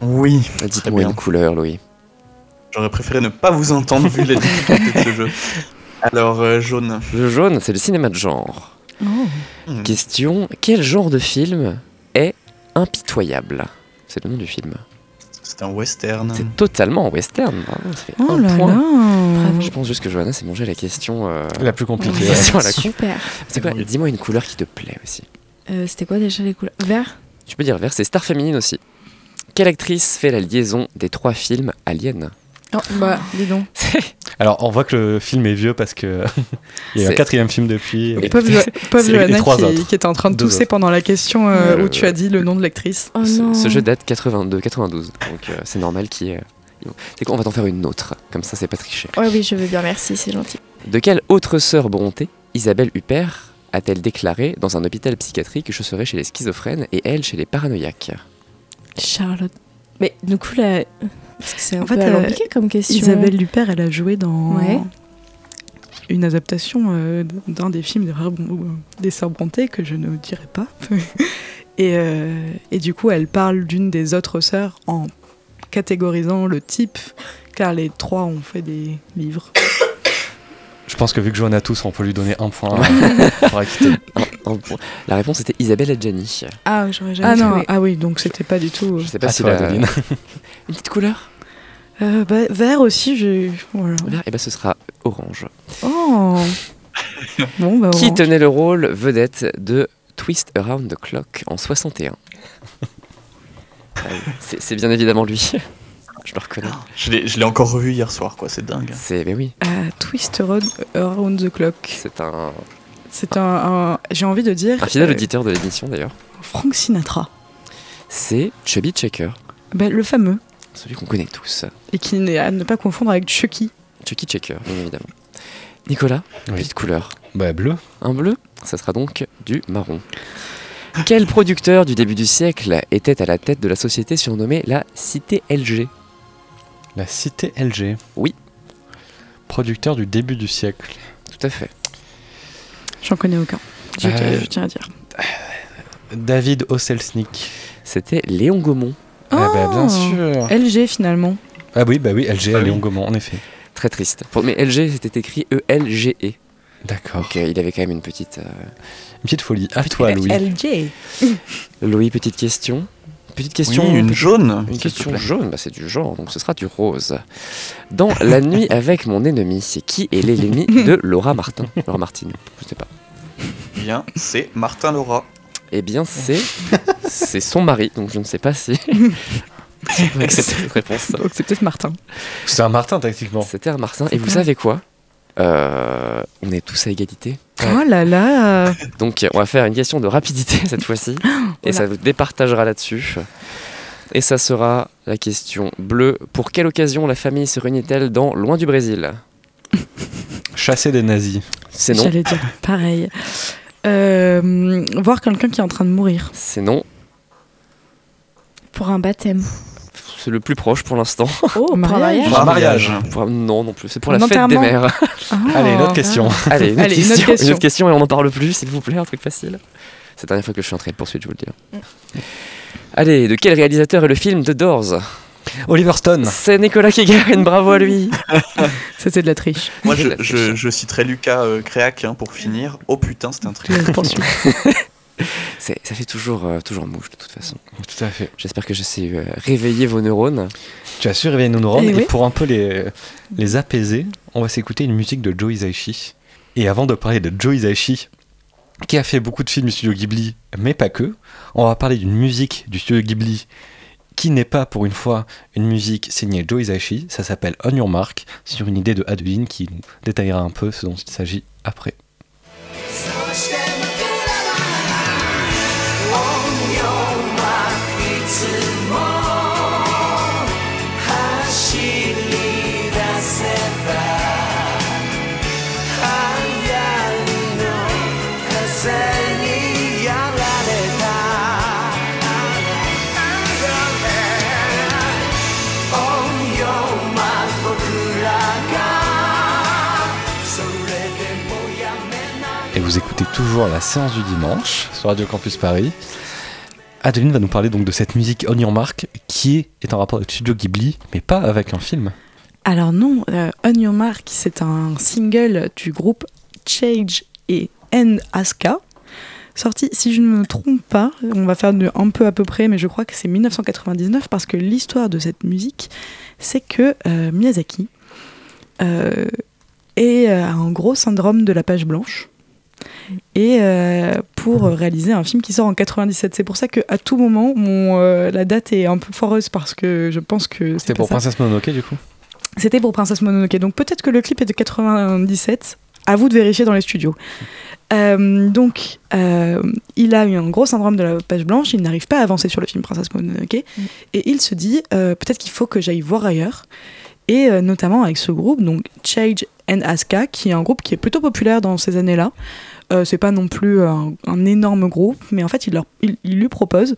Oui, Dites-moi une couleur, Louis. j'aurais préféré ne pas vous entendre vu la difficulté de ce jeu. Alors, euh, jaune. Le jaune, c'est le cinéma de genre. Oh. Hmm. Question quel genre de film est impitoyable? C'est le nom du film. C'est un western. C'est totalement western. ça fait Oh un là point. là Je pense juste que Johanna s'est mangé la question. euh, La plus compliquée. Ouais. la con. Super. C'est quoi? Dis-moi une couleur qui te plaît aussi. Euh, C'était quoi déjà les couleurs? Vert? Tu peux dire vert, c'est star féminine aussi. Quelle actrice fait la liaison des trois films Alien? Oh, bah, dis donc. Alors, on voit que le film est vieux parce que il y a un quatrième film depuis. Et- Pauvre, Johanna qui, qui était en train de tousser autres. pendant la question euh, Euh, où tu as dit le nom de l'actrice. Oh ce, jeu date 82, 92, donc euh, c'est normal qu'il y ait. C'est quoi On va t'en faire une autre, comme ça c'est pas triché. Ouais, oui, je veux bien, merci, c'est gentil. De quelle autre sœur Bronté, Isabelle Huppert, a-t-elle déclaré dans un hôpital psychiatrique que je serais chez les schizophrènes et elle chez les paranoïaques? Charlotte. Mais du coup, là. C'est un En peu fait, euh, alambiqué comme question. Isabelle Luppert, elle a joué dans Ouais. une adaptation euh, d'un des films des, Bron- des Sœurs Brontë que je ne dirai pas. et, euh, et du coup, elle parle d'une des autres sœurs en catégorisant le type, car les trois ont fait des livres. Je pense que vu que Johanna tous, on peut lui donner un point euh, pour acquitter. Un- un point. La réponse était Isabelle Adjani. Ah, j'aurais jamais Ah non, trouvé. ah oui, donc c'était pas du tout. Je sais pas Ah, si toi, la... Une petite couleur Euh, bah, vert aussi, j'ai. Voilà. Vert, et ben ce sera orange. Oh Bon, bah, Qui Orange. tenait le rôle vedette de Twist Around the Clock en 61 Ah c'est bien évidemment lui. Je le reconnais. Je l'ai je l'ai encore revu hier soir, quoi, c'est dingue. C'est, mais oui, Ah, Twist Road Around the Clock. c'est un, C'est un, un- j'ai envie de dire, un fidèle euh, auditeur de l'émission d'ailleurs. Frank Sinatra. C'est Chubby Checker, Bah, le fameux. celui qu'on connaît tous. Et qui n'est à ne pas confondre avec Chucky. Chucky Checker, bien évidemment. Nicolas, Oui. petite couleur. Bah, bleu. Un bleu, ça sera donc du marron. Quel producteur du début du siècle était à la tête de la société surnommée la Cité LG La cité LG. Oui. Producteur du début du siècle. Tout à fait. J'en connais aucun. Je, Euh, je tiens à dire. David Osselsnik. C'était Léon Gaumont. Ah bah bien Oh. sûr. LG finalement. Ah oui, bah oui, LG Ah à oui. Léon Gaumont, en effet. Très triste. Mais LG, c'était écrit E E-L-G-E. D'accord. Donc euh, il avait quand même une petite. euh, Une petite folie. À toi, Louis. LG. Louis, petite question. Petite question. Oui, une jaune. Une question jaune, bah, c'est du genre, donc ce sera du rose. Dans La nuit avec mon ennemi, c'est qui est l'ennemi de Laura Martin? Laura Martin, je sais pas. Bien, c'est Martin Laura. Eh bien, c'est c'est son mari, donc je ne sais pas si. Cette réponse. Donc c'est peut-être Martin. C'est un Martin, tactiquement. C'était un Martin. Et vous savez quoi? Euh, On est tous à égalité. Oh là là. Donc, on va faire une question de rapidité cette fois-ci. Et ça vous départagera là-dessus. Et ça sera la question bleue. Pour quelle occasion la famille se réunit-elle dans Loin du Brésil? Chasser des nazis. C'est non. J'allais dire pareil. Euh, voir quelqu'un qui est en train de mourir. C'est non. Pour un baptême. C'est le plus proche pour l'instant. Oh, pour un mariage. mariage. Un mariage. Pour- Non, non plus. C'est pour Un la fête des enterrement. mères. Ah. Allez, une autre question. Allez, une autre, Allez, une question, autre question. Une autre question et on n'en parle plus, s'il vous plaît, un truc facile. C'est la dernière fois que je suis en train de poursuite, je vous le dis. Allez, de quel réalisateur est le film The Doors? Oliver Stone. C'est Nicolas gagne, bravo à lui. C'était de la triche. Moi, je, La je, triche. je citerai Lucas euh, Créac hein, pour finir. Oh putain, c'était un truc. Je pense. C'est- Ça fait toujours, euh, toujours mouche de toute façon. Tout à fait. J'espère que je sais euh, réveiller vos neurones. Tu as su réveiller nos neurones Eh et oui. pour un peu les, les apaiser, on va s'écouter une musique de Joe Hisaishi. Et avant de parler de Joe Hisaishi, qui a fait beaucoup de films du studio Ghibli, mais pas que, on va parler d'une musique du studio Ghibli qui n'est pas pour une fois une musique signée Joe Hisaishi, ça s'appelle On Your Mark, sur une idée de Adeline qui nous détaillera un peu ce dont il s'agit après. Vous écoutez toujours la séance du dimanche sur Radio Campus Paris. Adeline va nous parler donc de cette musique On Your Mark qui est, en rapport avec Studio Ghibli, mais pas avec un film. Alors non, euh, On Your Mark, c'est un single du groupe Change et N Asuka, sorti, si je ne me trompe pas, on va faire un peu à peu près, mais je crois que c'est 1999 parce que l'histoire de cette musique, c'est que euh, Miyazaki euh, est, euh, un gros syndrome de la page blanche. Et euh, pour réaliser un film qui sort en 97, c'est pour ça qu'à tout moment, mon, euh, la date est un peu foreuse parce que je pense que C'était pour ça. Princesse Mononoke du coup? C'était pour Princesse Mononoke. Donc peut-être que le clip est de 97. À vous de vérifier dans les studios. Euh, donc, euh, il a eu un gros syndrome de la page blanche. Il n'arrive pas à avancer sur le film Princesse Mononoke. Et il se dit euh, peut-être qu'il faut que j'aille voir ailleurs. Et euh, notamment avec ce groupe, donc Chage and Asuka, qui est un groupe qui est plutôt populaire dans ces années-là. Euh, c'est pas non plus un, un énorme groupe, mais en fait, il, leur, il, il lui propose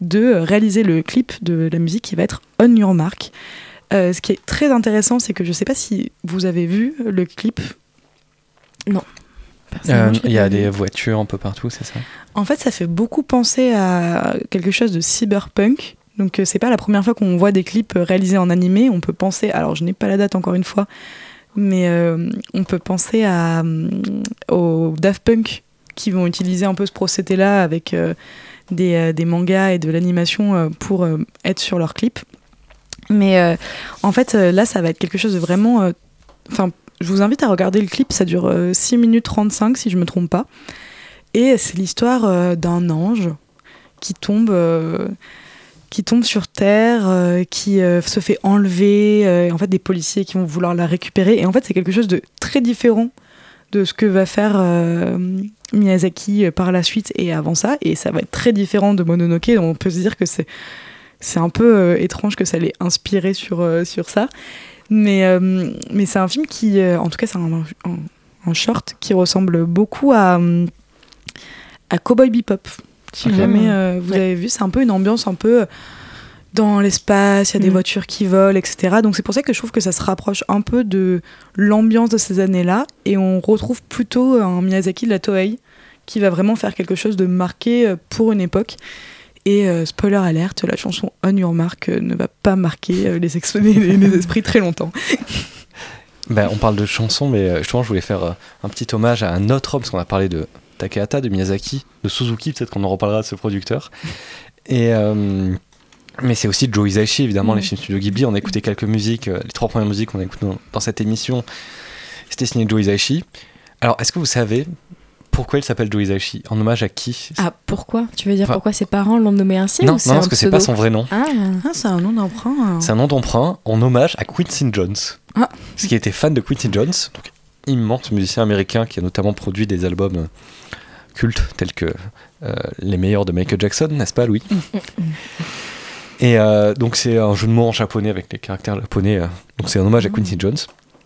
de réaliser le clip de la musique qui va être On Your Mark. Euh, ce qui est très intéressant, c'est que je sais pas si vous avez vu le clip. Personnellement, Euh, Il y a des voitures un peu partout, c'est ça? En fait, ça fait beaucoup penser à quelque chose de cyberpunk. Donc, euh, c'est pas la première fois qu'on voit des clips euh, réalisés en animé. On peut penser, alors je n'ai pas la date encore une fois, mais euh, on peut penser à, euh, aux Daft Punk qui vont utiliser un peu ce procédé-là avec euh, des, des mangas et de l'animation pour être sur leurs clips. Mais en fait, là, ça va être quelque chose de vraiment. Enfin, je vous invite à regarder le clip, ça dure euh, 6 minutes 35 si je me trompe pas. Et c'est l'histoire d'un ange qui tombe, qui tombe sur Terre, euh, qui euh, se fait enlever, euh, et en fait des policiers qui vont vouloir la récupérer. Et en fait c'est quelque chose de très différent de ce que va faire Miyazaki par la suite et avant ça. Et ça va être très différent de Mononoke. Donc on peut se dire que c'est c'est un peu étrange que ça l'ait inspiré sur, sur ça. Mais, mais c'est un film qui, en tout cas, c'est un, un, short qui ressemble beaucoup à, à Cowboy Bebop. Si jamais euh, vous Ouais. avez vu, c'est un peu une ambiance un peu dans l'espace, il y a des Mm. voitures qui volent, etc. Donc c'est pour ça que je trouve que ça se rapproche un peu de l'ambiance de ces années-là. Et on retrouve plutôt un Miyazaki de la Toei qui va vraiment faire quelque chose de marqué euh, pour une époque. Et euh, spoiler alerte, la chanson On Your Mark euh, ne va pas marquer euh, les, ex- les, les esprits très longtemps. Ben, on parle de chansons, mais euh, justement, je voulais faire euh, un petit hommage à un autre homme, parce qu'on a parlé de Takahata, de Miyazaki, de Suzuki, peut-être qu'on en reparlera de ce producteur. Et, euh, mais c'est aussi Joe Hisaishi, évidemment, les films Studio Ghibli. On a écouté quelques musiques, euh, les trois premières musiques qu'on a écoutées dans, dans cette émission, c'était signé Joe Hisaishi. Alors, est-ce que vous savez pourquoi il s'appelle Joe Hisaishi? En hommage à qui? Ah, pourquoi? Tu veux dire Enfin- pourquoi ses parents l'ont nommé ainsi Non, ou non parce que c'est pas son vrai nom. Ah, Ah, c'est un nom d'emprunt. hein. C'est un nom d'emprunt en hommage à Quincy Jones. Ah. Ce qui était fan de Quincy Jones, donc immense musicien américain qui a notamment produit des albums euh, cultes tels que euh, les meilleurs de Michael Jackson, n'est-ce pas, Louis? Et euh, donc c'est un jeu de mots en japonais avec les caractères japonais. euh, donc c'est un hommage à Quincy Jones.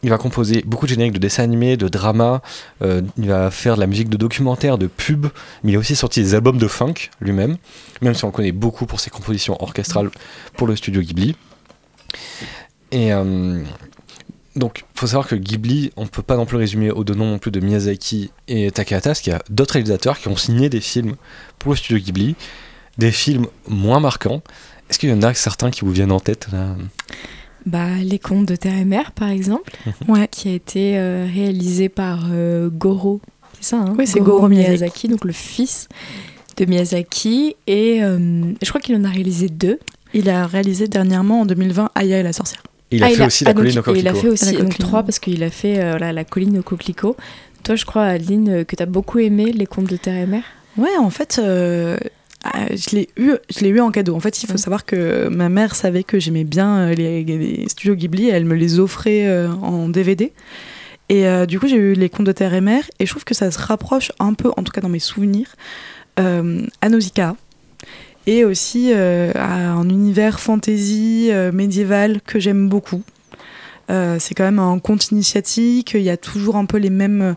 Il va composer beaucoup de génériques de dessins animés, de dramas. euh, il va faire de la musique de documentaires, de pubs. Mais il a aussi sorti des albums de funk lui-même, même si on le connaît beaucoup pour ses compositions orchestrales pour le studio Ghibli. Et euh, donc, il faut savoir que Ghibli, on ne peut pas non plus résumer au deux noms non plus de Miyazaki et Takahata, parce qu'il y a d'autres réalisateurs qui ont signé des films pour le studio Ghibli, des films moins marquants. Est-ce qu'il y en a certains qui vous viennent en tête là? Bah, Les contes de Terre et Mer, par exemple, Ouais. qui a été euh, réalisé par euh, Goro. C'est ça, hein? Oui, c'est Goro Miyazaki. donc le fils de Miyazaki. Et euh, je crois qu'il en a réalisé deux. Il a réalisé dernièrement en 2020 Aya et la sorcière. Il a Ah, fait aussi ah, La donc, colline au et Il a coquelicot. fait aussi La donc, coquelicot. trois parce qu'il a fait euh, la colline au coquelicot. Toi, je crois, Adeline, euh, que tu as beaucoup aimé les contes de Terre et Mer? Ouais, en fait, euh, ah, je l'ai eu, je l'ai eu en cadeau. En fait, il faut Ouais. savoir que ma mère savait que j'aimais bien les, les studios Ghibli. et Elle me les offrait euh, en DVD. Et euh, du coup, j'ai eu les contes de terre et mer. Et je trouve que ça se rapproche un peu, en tout cas dans mes souvenirs, euh, à Nausicaa. Et aussi euh, à un univers fantasy euh, médiéval que j'aime beaucoup. Euh, c'est quand même un conte initiatique. Il y a toujours un peu les mêmes.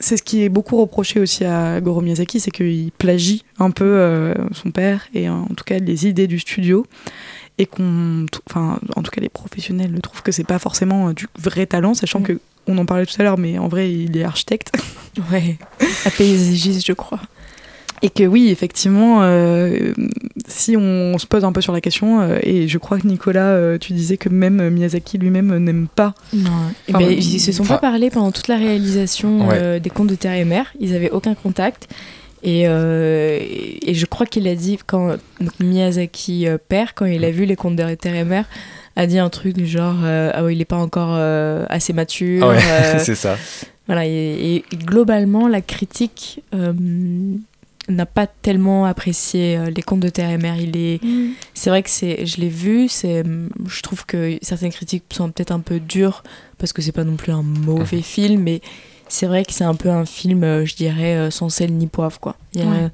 C'est ce qui est beaucoup reproché aussi à Goro Miyazaki, c'est qu'il plagie un peu euh, son père et en tout cas les idées du studio. Et qu'on. Enfin, en tout cas, les professionnels le trouvent que c'est pas forcément du vrai talent, sachant Mm. que. On en parlait tout à l'heure, mais en vrai, il est architecte. Ouais. À paysagiste, je crois. Et que oui, effectivement, euh, si on se pose un peu sur la question, euh, et je crois que Nicolas, euh, tu disais que même Miyazaki lui-même euh, n'aime pas. Non. Enfin, ben, ils se sont pas parlé pendant toute la réalisation Ouais. euh, des contes de Terre et Mer. Ils avaient aucun contact. Et, euh, et je crois qu'il a dit, quand donc Miyazaki euh, père, quand il a vu les contes de Terre et Mer, a dit un truc du genre euh, Ah ouais, il est pas encore euh, assez mature. Ah ouais, euh, c'est ça. Voilà, et, et globalement, la critique euh, n'a pas tellement apprécié euh, les contes de Terre et Mer. Il est, c'est vrai que c'est, je l'ai vu. C'est, je trouve que certaines critiques sont peut-être un peu dures parce que c'est pas non plus un mauvais film, mais c'est vrai que c'est un peu un film, euh, je dirais, euh, sans sel ni poivre, quoi. Il y a- Ouais.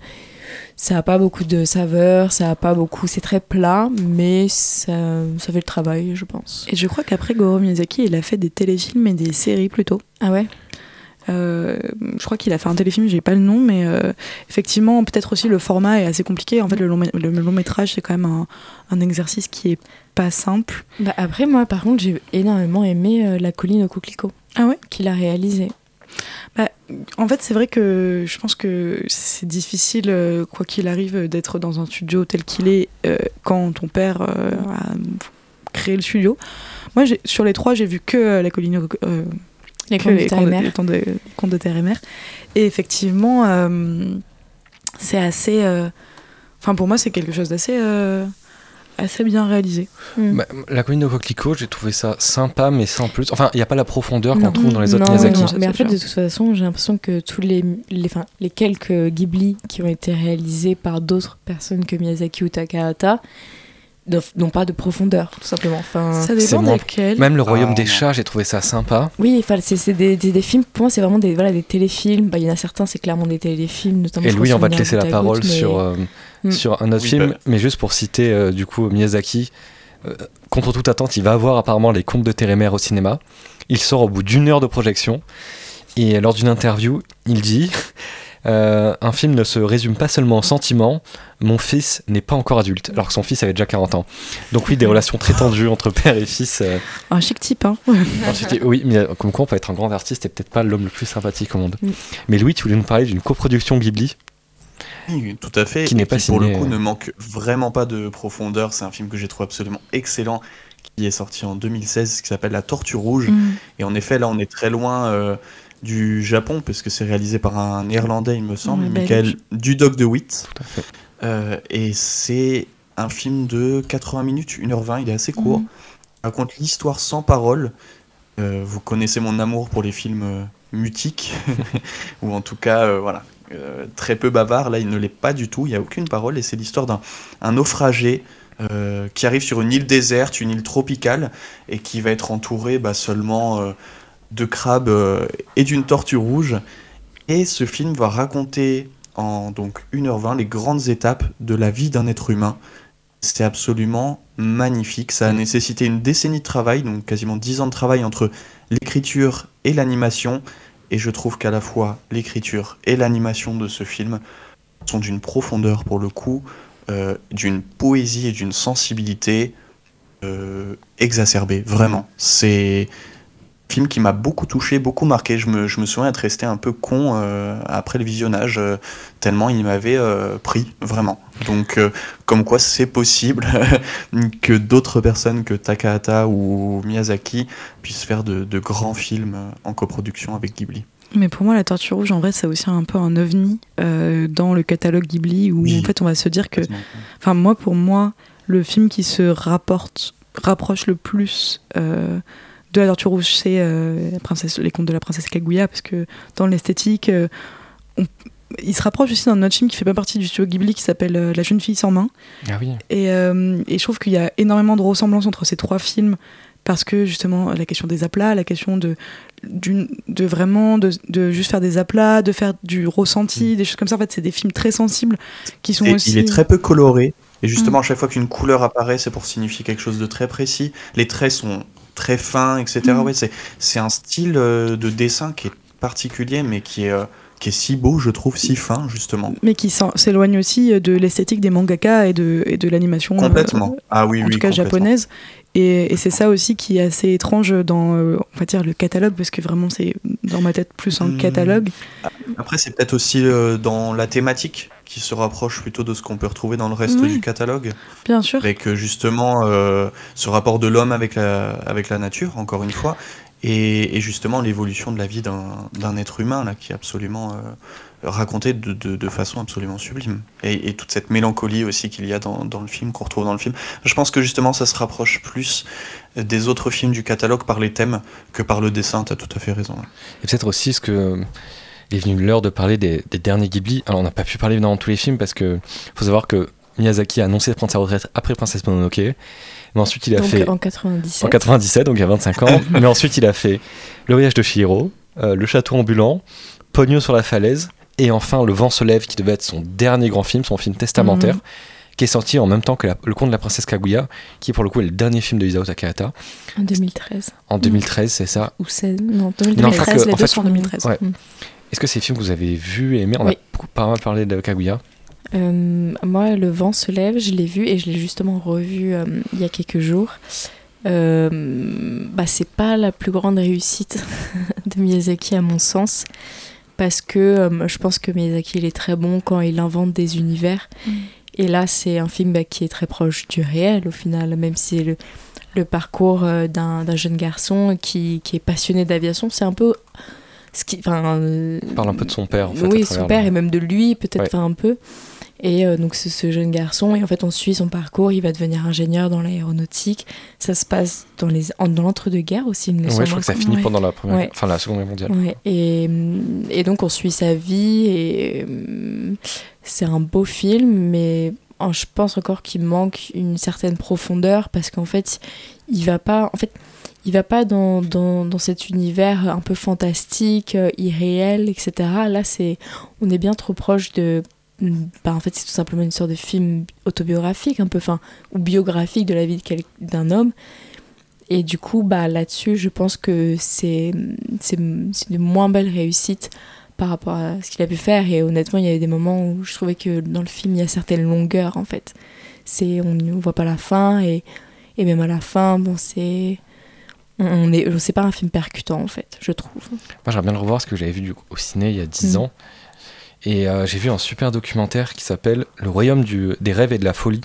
Ça a pas beaucoup de saveur, ça a pas beaucoup, c'est très plat, mais ça, ça fait le travail, je pense. Et je crois qu'après Goro Miyazaki, il a fait des téléfilms et des séries plutôt. Ah ouais? Euh, je crois qu'il a fait un téléfilm, j'ai pas le nom, mais euh, effectivement, peut-être aussi le format est assez compliqué. En fait, le long, mé- le long métrage, c'est quand même un, un exercice qui est pas simple. Bah après, moi, par contre, j'ai énormément aimé euh, La colline au coquelicot. Ah ouais? Qu'il a réalisé. En fait, c'est vrai que je pense que c'est difficile, quoi qu'il arrive, d'être dans un studio tel qu'il est quand ton père a créé le studio. Moi, sur les trois, j'ai vu que la colline. au co- euh, Les que contes de les Terre et contes de- contes de, contes de terre et mer. Et effectivement, euh, c'est assez. euh, Enfin, pour moi, c'est quelque chose d'assez. euh, assez bien réalisé. Mm. Bah, la colline de coquelicot, j'ai trouvé ça sympa, mais sans plus. Enfin, il n'y a pas la profondeur qu'on trouve dans les autres Non, Miyazaki. non, mais en fait, de toute façon, j'ai l'impression que tous les, les, enfin, les quelques Ghibli qui ont été réalisés par d'autres personnes que Miyazaki ou Takahata n'ont pas de profondeur, tout simplement. Enfin, Ça dépend desquels. Même le royaume Ah, des non. chats, j'ai trouvé ça sympa. oui, enfin, c'est c'est des, des, des films. Pour moi, c'est vraiment des, voilà, des téléfilms. Bah, Il y en a certains, c'est clairement des téléfilms, notamment. Et Louis, on va te laisser la parole Goutte, mais- sur, euh, Mm. sur un autre Oui, film, bah. mais juste pour citer euh, du coup Miyazaki, euh, contre toute attente, il va avoir apparemment les contes de Térémer au cinéma. Il sort au bout d'une heure de projection, et lors d'une interview, il dit euh, Un film ne se résume pas seulement aux sentiments, mon fils n'est pas encore adulte, alors que son fils avait déjà 40 ans. Donc, oui, des relations très tendues entre père et fils. euh, Un chic type, hein. Oui, mais euh, comme quoi on peut être un grand artiste et peut-être pas l'homme le plus sympathique au monde. Mais Louis, tu voulais nous parler d'une coproduction Ghibli? Oui, tout à fait. Qui n'est et pas pour le coup euh. ne manque vraiment pas de profondeur. C'est un film que j'ai trouvé absolument excellent, qui est sorti en 2016, qui s'appelle La Tortue Rouge. Mm. Et en effet, là, on est très loin euh, du Japon, parce que c'est réalisé par un néerlandais, il me semble, Ouais. Michael Dudok de Witt. Tout à fait. Euh, et c'est un film de 80 minutes, 1h20, il est assez court. Il raconte l'histoire sans parole. Euh, vous connaissez mon amour pour les films euh, mutiques, ou en tout cas, euh, voilà, euh, très peu bavard. Là, il ne l'est pas du tout, il n'y a aucune parole, et c'est l'histoire d'un un naufragé euh, qui arrive sur une île déserte, une île tropicale, et qui va être entouré bah, seulement euh, de crabes euh, et d'une tortue rouge. Et ce film va raconter en donc 1h20 les grandes étapes de la vie d'un être humain. C'est absolument magnifique. Ça a nécessité une décennie de travail, donc quasiment 10 ans de travail entre l'écriture et l'animation. Et je trouve qu'à la fois l'écriture et l'animation de ce film sont d'une profondeur pour le coup, euh, d'une poésie et d'une sensibilité euh, exacerbée. Vraiment. C'est film qui m'a beaucoup touché, beaucoup marqué. Je me, je me souviens être resté un peu con euh, après le visionnage, euh, tellement il m'avait euh, pris, vraiment. Donc, comme quoi c'est possible que d'autres personnes que Takahata ou Miyazaki puissent faire de, de grands films en coproduction avec Ghibli. Mais pour moi, La Tortue Rouge, en vrai, c'est aussi un peu un ovni dans le catalogue Ghibli où Oui. en fait on va se dire que. Enfin, moi, pour moi, le film qui se rapporte, rapproche le plus de La Rouge, c'est euh, la princesse, Les Contes de la Princesse Kaguya, parce que dans l'esthétique, euh, il se rapproche aussi d'un autre film qui fait pas partie du studio Ghibli qui s'appelle euh, La jeune fille sans main. Ah oui. Et, et je trouve qu'il y a énormément de ressemblances entre ces trois films parce que justement la question des aplats, la question de, vraiment de, de juste faire des aplats, de faire du ressenti, des choses comme ça. En fait, c'est des films très sensibles qui sont Et aussi. Il est très peu coloré. Et justement, à chaque fois qu'une couleur apparaît, c'est pour signifier quelque chose de très précis. Les traits sont très fins, etc. Mm. Ouais, c'est, c'est un style euh, de dessin qui est particulier, mais qui est, euh, qui est si beau, je trouve, si fin, justement. mais qui s'éloigne aussi de l'esthétique des mangaka et de, et de l'animation. euh, Complètement. Ah oui, en oui, tout cas japonaise. Et, et c'est ça aussi qui est assez étrange dans, euh, on va dire, le catalogue, parce que vraiment c'est dans ma tête plus un Hmm. catalogue. Après, c'est peut-être aussi euh, dans la thématique qui se rapproche plutôt de ce qu'on peut retrouver dans le reste Oui. du catalogue. Bien sûr. Avec justement euh, ce rapport de l'homme avec la, avec la nature, encore une fois, et, et justement l'évolution de la vie d'un d'un être humain, là, qui est absolument euh, raconté de, de, de façon absolument sublime. Et, et toute cette mélancolie aussi qu'il y a dans, dans le film, qu'on retrouve dans le film. Je pense que justement ça se rapproche plus des autres films du catalogue par les thèmes que par le dessin, tu as tout à fait raison. Et peut-être aussi ce que il est venu l'heure de parler des, des derniers Ghibli. Alors on n'a pas pu parler dans tous les films parce que faut savoir que Miyazaki a annoncé de prendre sa retraite après Princesse Mononoke. Mais ensuite il a Donc fait en 97. en 97, donc il y a 25 ans. mais ensuite il a fait Le voyage de Chihiro, euh, Le château ambulant, Pogno sur la falaise, et enfin Le vent se lève qui devait être son dernier grand film, son film testamentaire. Mhm. Qui est sorti en même temps que la- Le conte de la princesse Kaguya, qui pour le coup est le dernier film de Isao Takahata, En 2013. en 2013, c'est ça. Ou 16. Non, je crois 2013. que- les en deux fait, sont en 2013. ouais. Mm. Est-ce que c'est des films que vous avez vus et aimés? On a beaucoup- pas mal parlé de Kaguya. Euh, moi, Le vent se lève, je l'ai vu et je l'ai justement revu euh, il y a quelques jours. Euh, bah, c'est pas la plus grande réussite de Miyazaki à mon sens parce que euh, je pense que Miyazaki il est très bon quand il invente des univers et là c'est un film bah, qui est très proche du réel au final même si c'est le, le parcours euh, d'un jeune garçon qui, qui est passionné d'aviation c'est un peu ce qui enfin euh, parle un peu de son père en fait. oui, son père le- et même de lui, peut-être Ouais. un peu. Et euh, donc, c'est ce jeune garçon, et en fait, on suit son parcours. Il va devenir ingénieur dans l'aéronautique. Ça se passe dans les dans l'entre-deux-guerres aussi, il me Ouais, je crois que ça Ouais. finit pendant la première, Ouais. enfin la seconde guerre mondiale. Ouais, et, et donc on suit sa vie et c'est un beau film, mais oh, je pense encore qu'il manque une certaine profondeur parce qu'en fait, il va pas, en fait, il va pas dans, dans, dans cet univers un peu fantastique, euh, irréel, etc. Là, c'est, on est bien trop proche de. Bah, en fait, c'est tout simplement une sorte de film autobiographique, un peu, enfin, ou biographique de la vie d'un homme. Et du coup, bah, là-dessus, je pense que c'est c'est moins belle réussite par rapport à ce qu'il a pu faire. Et honnêtement, il y avait des moments où je trouvais que dans le film, il y a certaines longueurs, en fait. C'est, on ne voit pas la fin, et, et même à la fin, bon, c'est... On est, c'est pas un film percutant, en fait, je trouve. Moi, j'aimerais bien le revoir parce que j'avais vu au ciné il y a 10 Mm. ans. Et euh, j'ai vu un super documentaire qui s'appelle Le royaume du- des rêves et de la folie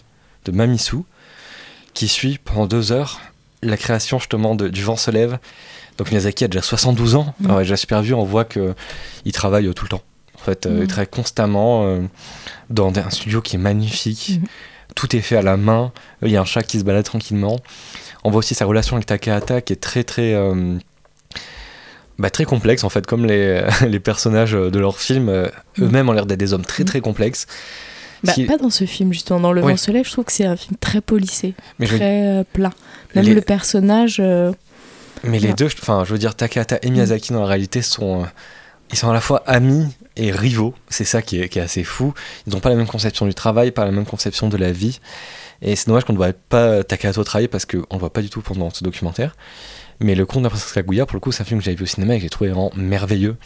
de Mamisu, qui suit pendant deux heures la création justement de, du vent se lève. Donc Miyazaki a déjà 72 ans. Mm. Alors, il déjà super vieux, on voit qu'il travaille tout le temps. En fait, euh, Mm. il travaille constamment euh, dans un studio qui est magnifique. Mm. Tout est fait à la main. Il y a un chat qui se balade tranquillement. On voit aussi sa relation avec Takahata qui est très très euh, bah, très complexe en fait, comme les, les personnages de leurs films euh, Mm. eux-mêmes ont l'air d'être des hommes très Mm. très complexes. Bah, Qui- Pas dans ce film, justement. Dans Le Oui. vent se lève, je trouve que c'est un film très polissé, Mais, je- très euh, plat. Même les, le personnage... euh, mais les deux, enfin, je veux dire, Takahata et Miyazaki dans la réalité sont, euh, ils sont à la fois amis et rivaux. C'est ça qui est, qui est assez fou. Ils n'ont pas la même conception du travail, pas la même conception de la vie. Et c'est dommage qu'on ne voit pas Takahata travailler parce qu'on ne le voit pas du tout pendant ce documentaire. Mais le conte de la princesse Kaguya, pour le coup, c'est un film que j'avais vu au cinéma et que j'ai trouvé vraiment merveilleux.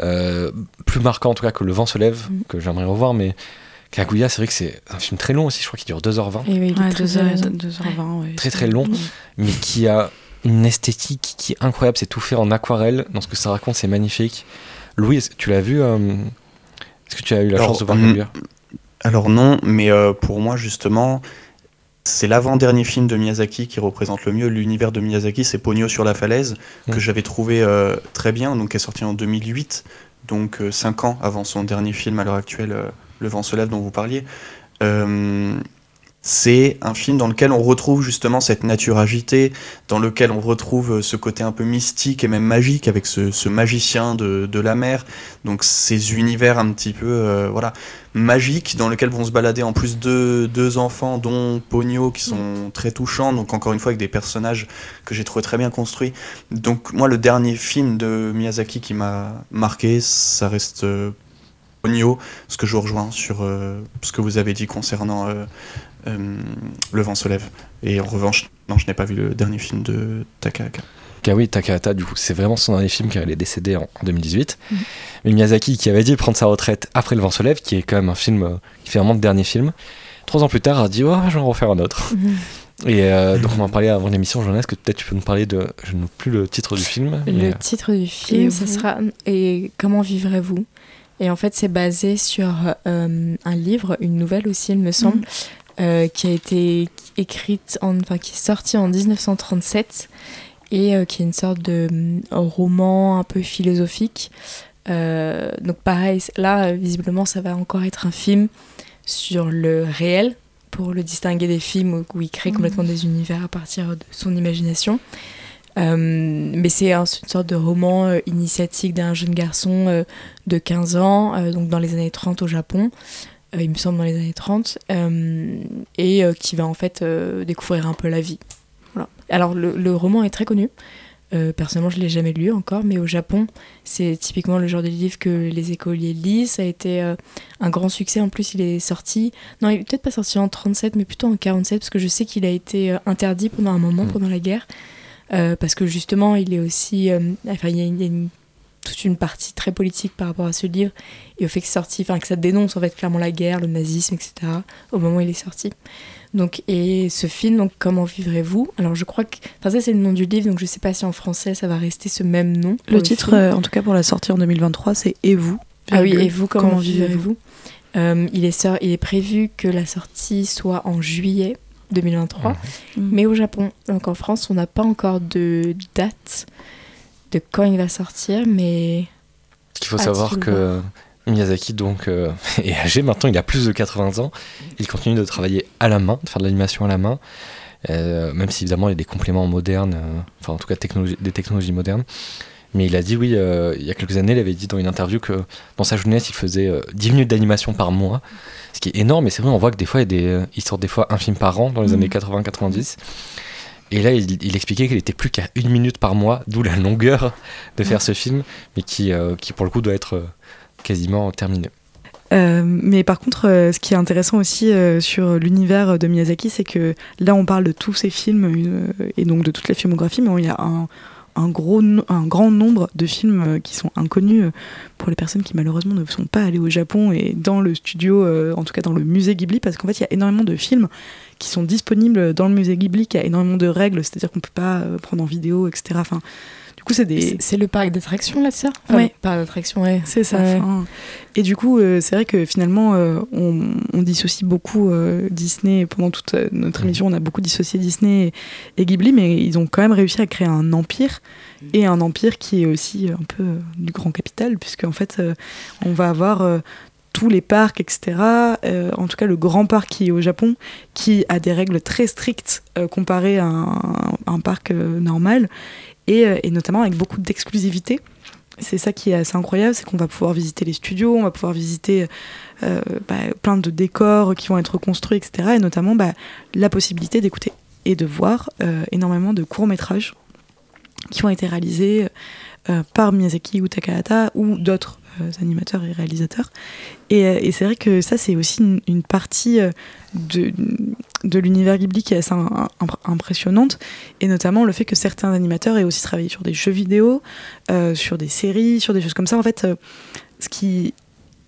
Euh, plus marquant en tout cas que Le vent se lève, Mm. que j'aimerais revoir, mais Kaguya, c'est vrai que c'est un film très long aussi, je crois qu'il dure 2h20, et oui, il est Ouais, très 2h, raison. 2h20, ouais. très très long, mais qui a une esthétique qui est incroyable, c'est tout fait en aquarelle, dans ce que ça raconte, c'est magnifique. Louis, tu l'as vu euh, Est-ce que tu as eu la Alors, chance de voir mm, Kaguya? Alors non, mais euh, pour moi justement, c'est l'avant-dernier film de Miyazaki qui représente le mieux l'univers de Miyazaki, c'est Pogno sur la falaise, que Mm. j'avais trouvé euh, très bien, donc qui est sorti en 2008, donc 5 ans avant son dernier film à l'heure actuelle, euh, Le vent se lève dont vous parliez. C'est un film dans lequel on retrouve justement cette nature agitée, dans lequel on retrouve euh, ce côté un peu mystique et même magique avec ce, ce magicien de, de la mer, donc ces univers un petit peu euh, voilà magiques dans lesquels vont se balader en plus deux, deux enfants dont Pogno qui sont très touchants, donc encore une fois avec des personnages que j'ai trouvé très bien construits. Donc moi le dernier film de Miyazaki qui m'a marqué, ça reste euh, Pogno, ce que je rejoins sur euh, ce que vous avez dit concernant euh, Le vent se lève. Et en revanche, non, je n'ai pas vu le dernier film de Takahata. Kawi Takahata, du coup, c'est vraiment son dernier film car il est décédé en, en 2018. Mhm. Mais Miyazaki, qui avait dit prendre sa retraite après Le vent se lève, qui est quand même un film euh, qui fait vraiment le dernier film, trois ans plus tard, a dit Oh, je vais en refaire un autre. Mhm. Et euh, donc, on en parlait avant l'émission, Jonas, que peut-être tu peux nous parler de. Je n'ai plus le titre du film. Le euh, titre du film, vous sera Et comment vivrez-vous? Et en fait, c'est basé sur euh, un livre, une nouvelle aussi, il me semble, euh, qui a été écrite, en, enfin qui est sortie en 1937 et euh, qui est une sorte de euh, roman un peu philosophique. Euh, donc pareil, là, visiblement, ça va encore être un film sur le réel pour le distinguer des films où, il crée Mhm. complètement des univers à partir de son imagination. Euh, mais c'est un- une sorte de roman euh, initiatique d'un jeune garçon euh, de 15 ans, donc dans les années 30 au Japon, il me semble dans les années 30, euh, et euh, qui va en fait euh, découvrir un peu la vie. Voilà. Alors le, le roman est très connu. Euh, personnellement, je l'ai jamais lu encore, mais au Japon, c'est typiquement le genre de livre que les écoliers lisent. Ça a été euh, un grand succès. En plus, il est sorti. Non, il est peut-être pas sorti en 37, mais plutôt en 47, parce que je sais qu'il a été euh, interdit pendant un moment, Mm. pendant la guerre. Euh, parce que justement, il est aussi. euh, enfin, il y a une- toute une partie très politique par rapport à ce livre et au fait que sorti, enfin que ça dénonce en fait clairement la guerre, le nazisme, etc. Au moment où il est sorti. Donc et ce film, donc comment vivrez-vous? Alors je crois que, enfin ça c'est le nom du livre, donc je sais pas si en français ça va rester ce même nom. Le titre, euh, en tout cas pour la sortie en 2023, c'est Et vous Ah oui, et vous, comment, comment vivrez-vous Euh, il, est il est prévu que la sortie soit en juillet 2023, Mhm. mais au Japon. Donc en France, on n'a pas encore de date de quand il va sortir, mais Ce qu'il faut Ah, savoir que Miyazaki donc euh, est âgé maintenant, il a plus de 80 ans. Il continue de travailler à la main, de faire de l'animation à la main, euh, même si évidemment il y a des compléments modernes, euh, enfin en tout cas technologie- des technologies modernes. Mais il a dit oui, euh, il y a quelques années, il avait dit dans une interview que dans sa jeunesse, il faisait euh, 10 minutes d'animation par mois, ce qui est énorme. Et c'est vrai, on voit que des fois, il, y a des, il sort des fois un film par an dans les Mhm. années 80-90. Et là, il, expliquait qu'il était plus qu'à une minute par mois, d'où la longueur de faire ce film, mais qui, euh, qui pour le coup doit être euh, quasiment terminé. Euh, mais par contre, ce qui est intéressant aussi sur l'univers de Miyazaki, c'est que là, on parle de tous ses films et donc de toute la filmographie, mais il y a un, un grand nombre de films euh, qui sont inconnus euh, pour les personnes qui malheureusement ne sont pas allées au Japon et dans le studio, euh, en tout cas dans le musée Ghibli, parce qu'en fait, il y a énormément de films qui sont disponibles dans le musée Ghibli, qui a énormément de règles, c'est-à-dire qu'on peut pas prendre en vidéo, etc. coup, c'est des, C'est- C'est le parc d'attractions là, ça? Ouais. Parc d'attractions, ouais. c'est ça. Ouais. enfin, Et du coup, euh, c'est vrai que finalement, euh, on, on dissocie beaucoup euh, Disney. Pendant toute notre émission, on a beaucoup dissocié Disney et, et Ghibli, mais ils ont quand même réussi à créer un empire. Et un empire qui est aussi un peu euh, du grand capital, puisque en fait, euh, on va avoir euh, tous les parcs, etc. Euh, en tout cas, le grand parc qui est au Japon, qui a des règles très strictes euh, comparées à un, un parc euh, normal, et, euh, et notamment avec beaucoup d'exclusivité. C'est ça qui est assez incroyable, c'est qu'on va pouvoir visiter les studios, on va pouvoir visiter euh, bah, plein de décors qui vont être construits, etc. Et notamment bah, la possibilité d'écouter et de voir euh, énormément de courts-métrages qui ont été réalisés par Miyazaki ou Takahata ou d'autres animateurs et réalisateurs. Et, c'est vrai que ça, c'est aussi une, partie de, de l'univers Ghibli qui est assez im- im- impressionnante, et notamment le fait que certains animateurs aient aussi travaillé sur des jeux vidéo, euh, sur des séries, sur des choses comme ça. En fait, euh, ce qui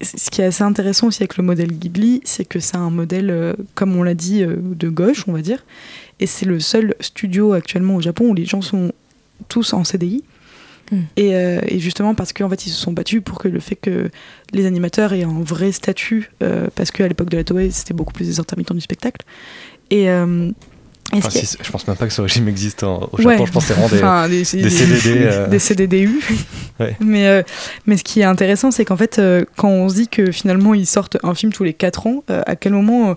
ce qui est assez intéressant aussi avec le modèle Ghibli, c'est que c'est un modèle, euh, comme on l'a dit, de gauche, on va dire. Et c'est le seul studio actuellement au Japon où les gens sont tous en CDI. Mm. Et, euh, et justement parce qu'en fait ils se sont battus pour que le fait que les animateurs aient un vrai statut, euh, parce qu'à l'époque de la Toei c'était beaucoup plus des intermittents du spectacle. Et, euh, Enfin, si- je pense même pas que ce régime existe en- au Japon, Ouais. je pense que c'est vraiment des, Enfin, des, des CDD. euh, des CDDU. Ouais. mais, euh, mais ce qui est intéressant, c'est qu'en fait, euh, quand on se dit que finalement ils sortent un film tous les 4 ans, euh, à quel moment euh,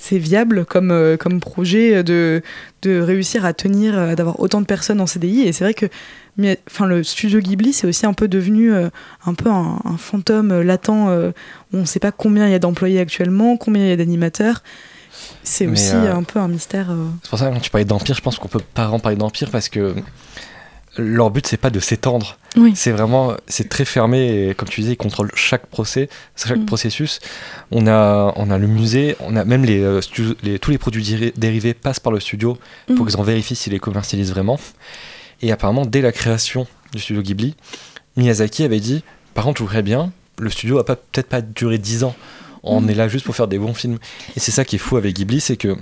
c'est viable comme, euh, comme projet de, de réussir à tenir, euh, d'avoir autant de personnes en CDI Et c'est vrai que mais, enfin, le studio Ghibli, c'est aussi un peu devenu euh, un peu un, un fantôme latent. on ne sait pas combien il y a d'employés actuellement, combien il y a d'animateurs. C'est aussi un peu un mystère. C'est pour ça que quand tu parlais d'empire, je pense qu'on peut pas vraiment parler d'empire parce que leur but c'est pas de s'étendre. Oui. C'est vraiment c'est très fermé et comme tu disais, ils contrôlent chaque procès, chaque Mm. processus. On a on a le musée, on a même les, euh, les- tous les produits dérivés passent par le studio pour Mm. qu'ils en vérifient s'ils les commercialisent vraiment. Et apparemment dès la création du studio Ghibli, Miyazaki avait dit par contre, je voudrais bien, le studio va pas peut-être pas durer 10 ans. On Mm. est là juste pour faire des bons films. Et c'est ça qui est fou avec Ghibli, c'est que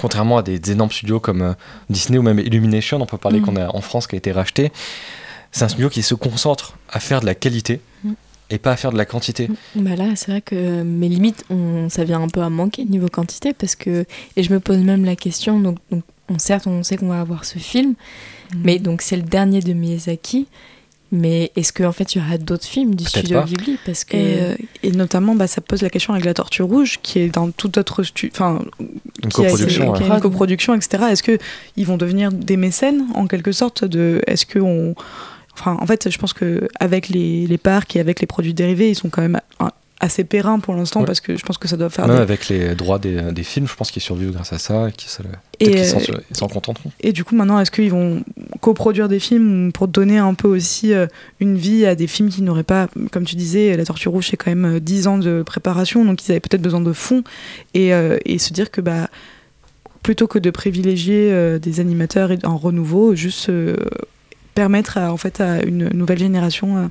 contrairement à des, des énormes studios comme euh, Disney ou même Illumination, on peut parler Mm. qu'on a en France qui a été racheté, c'est un studio qui se concentre à faire de la qualité Mm. et pas à faire de la quantité. Bah là, c'est vrai que mes limites, on, ça vient un peu à manquer niveau quantité parce que et je me pose même la question. Donc, donc on, certes, on sait qu'on va avoir ce film, Mm. mais donc c'est le dernier de Miyazaki. Mais est-ce qu'en fait il y aura d'autres films du studio pas. Ghibli? Parce que Et, euh, et notamment, bah, ça pose la question avec La Tortue Rouge, qui est dans tout autre studio. Enfin, Une qui a, coproduction. qui a ouais. une Prod. coproduction, etc. Est-ce que ils vont devenir des mécènes en quelque sorte de Est-ce que on Enfin, en fait, je pense que avec les, les parcs et avec les produits dérivés, ils sont quand même assez périns pour l'instant Ouais. parce que je pense que ça doit faire. Des- avec les droits des, des films, je pense qu'ils survivent grâce à ça et qu'ils s'en- euh, s'en contenteront. Et du coup, maintenant, est-ce qu'ils vont coproduire des films pour donner un peu aussi euh, une vie à des films qui n'auraient pas, comme tu disais, La Tortue Rouge, c'est quand même euh, 10 ans de préparation, donc ils avaient peut-être besoin de fonds, et, euh, et se dire que bah, plutôt que de privilégier euh, des animateurs en renouveau, juste euh, permettre à, en fait, à une nouvelle génération euh,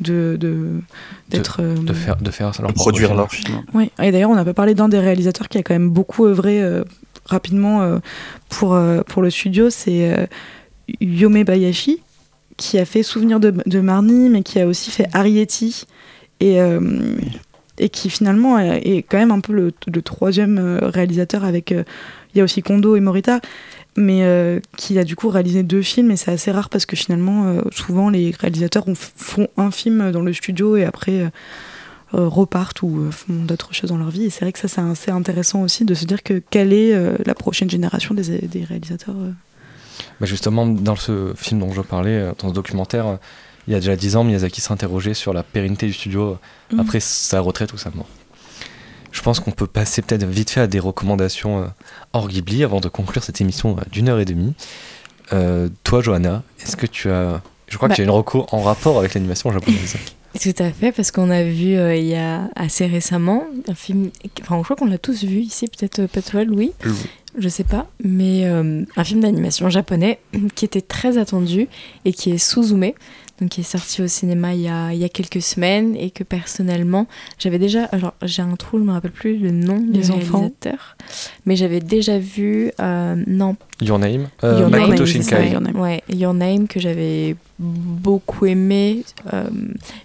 de de- d'être euh, De faire, de faire leur produire leur film. oui, et d'ailleurs, on n'a pas parlé d'un des réalisateurs qui a quand même beaucoup œuvré euh, rapidement euh, pour, euh, pour le studio, c'est euh, Yome Bayashi, qui a fait Souvenir de, de Marnie, mais qui a aussi fait Arietti, et, euh, et qui finalement est est quand même un peu le, le troisième réalisateur avec. euh, Il y a aussi Kondo et Morita, mais euh, qui a du coup réalisé deux films, et c'est assez rare parce que finalement, euh, souvent, les réalisateurs ont- font un film dans le studio et après. euh, repartent ou font d'autres choses dans leur vie. Et c'est vrai que ça, c'est assez intéressant aussi de se dire que quelle est la prochaine génération des, des réalisateurs. Bah, justement, dans ce film dont je parlais, dans ce documentaire, il y a déjà 10 ans, Miyazaki s'interrogeait sur la pérennité du studio Mhm. après sa retraite ou sa mort. Je pense qu'on peut passer peut-être vite fait à des recommandations euh, hors Ghibli avant de conclure cette émission euh, d'une heure et demie. Euh, toi, Johanna, est-ce que tu as. Je crois Bah. que tu as une reco en rapport avec l'animation japonaise. Tout à fait, parce qu'on a vu euh, il y a assez récemment un film, enfin je crois qu'on l'a tous vu ici, peut-être pas toi Louis, je sais pas, mais euh, un film d'animation japonais qui était très attendu et qui est Suzume, donc qui est sorti au cinéma il y a, il y a quelques semaines et que personnellement j'avais déjà, alors j'ai un trou, je me rappelle plus le nom Les du enfants. réalisateur, mais j'avais déjà vu, euh, non Your Name euh, Your Makoto Name, Shinkai. Your Name. Ouais, Your Name que j'avais beaucoup aimé, euh,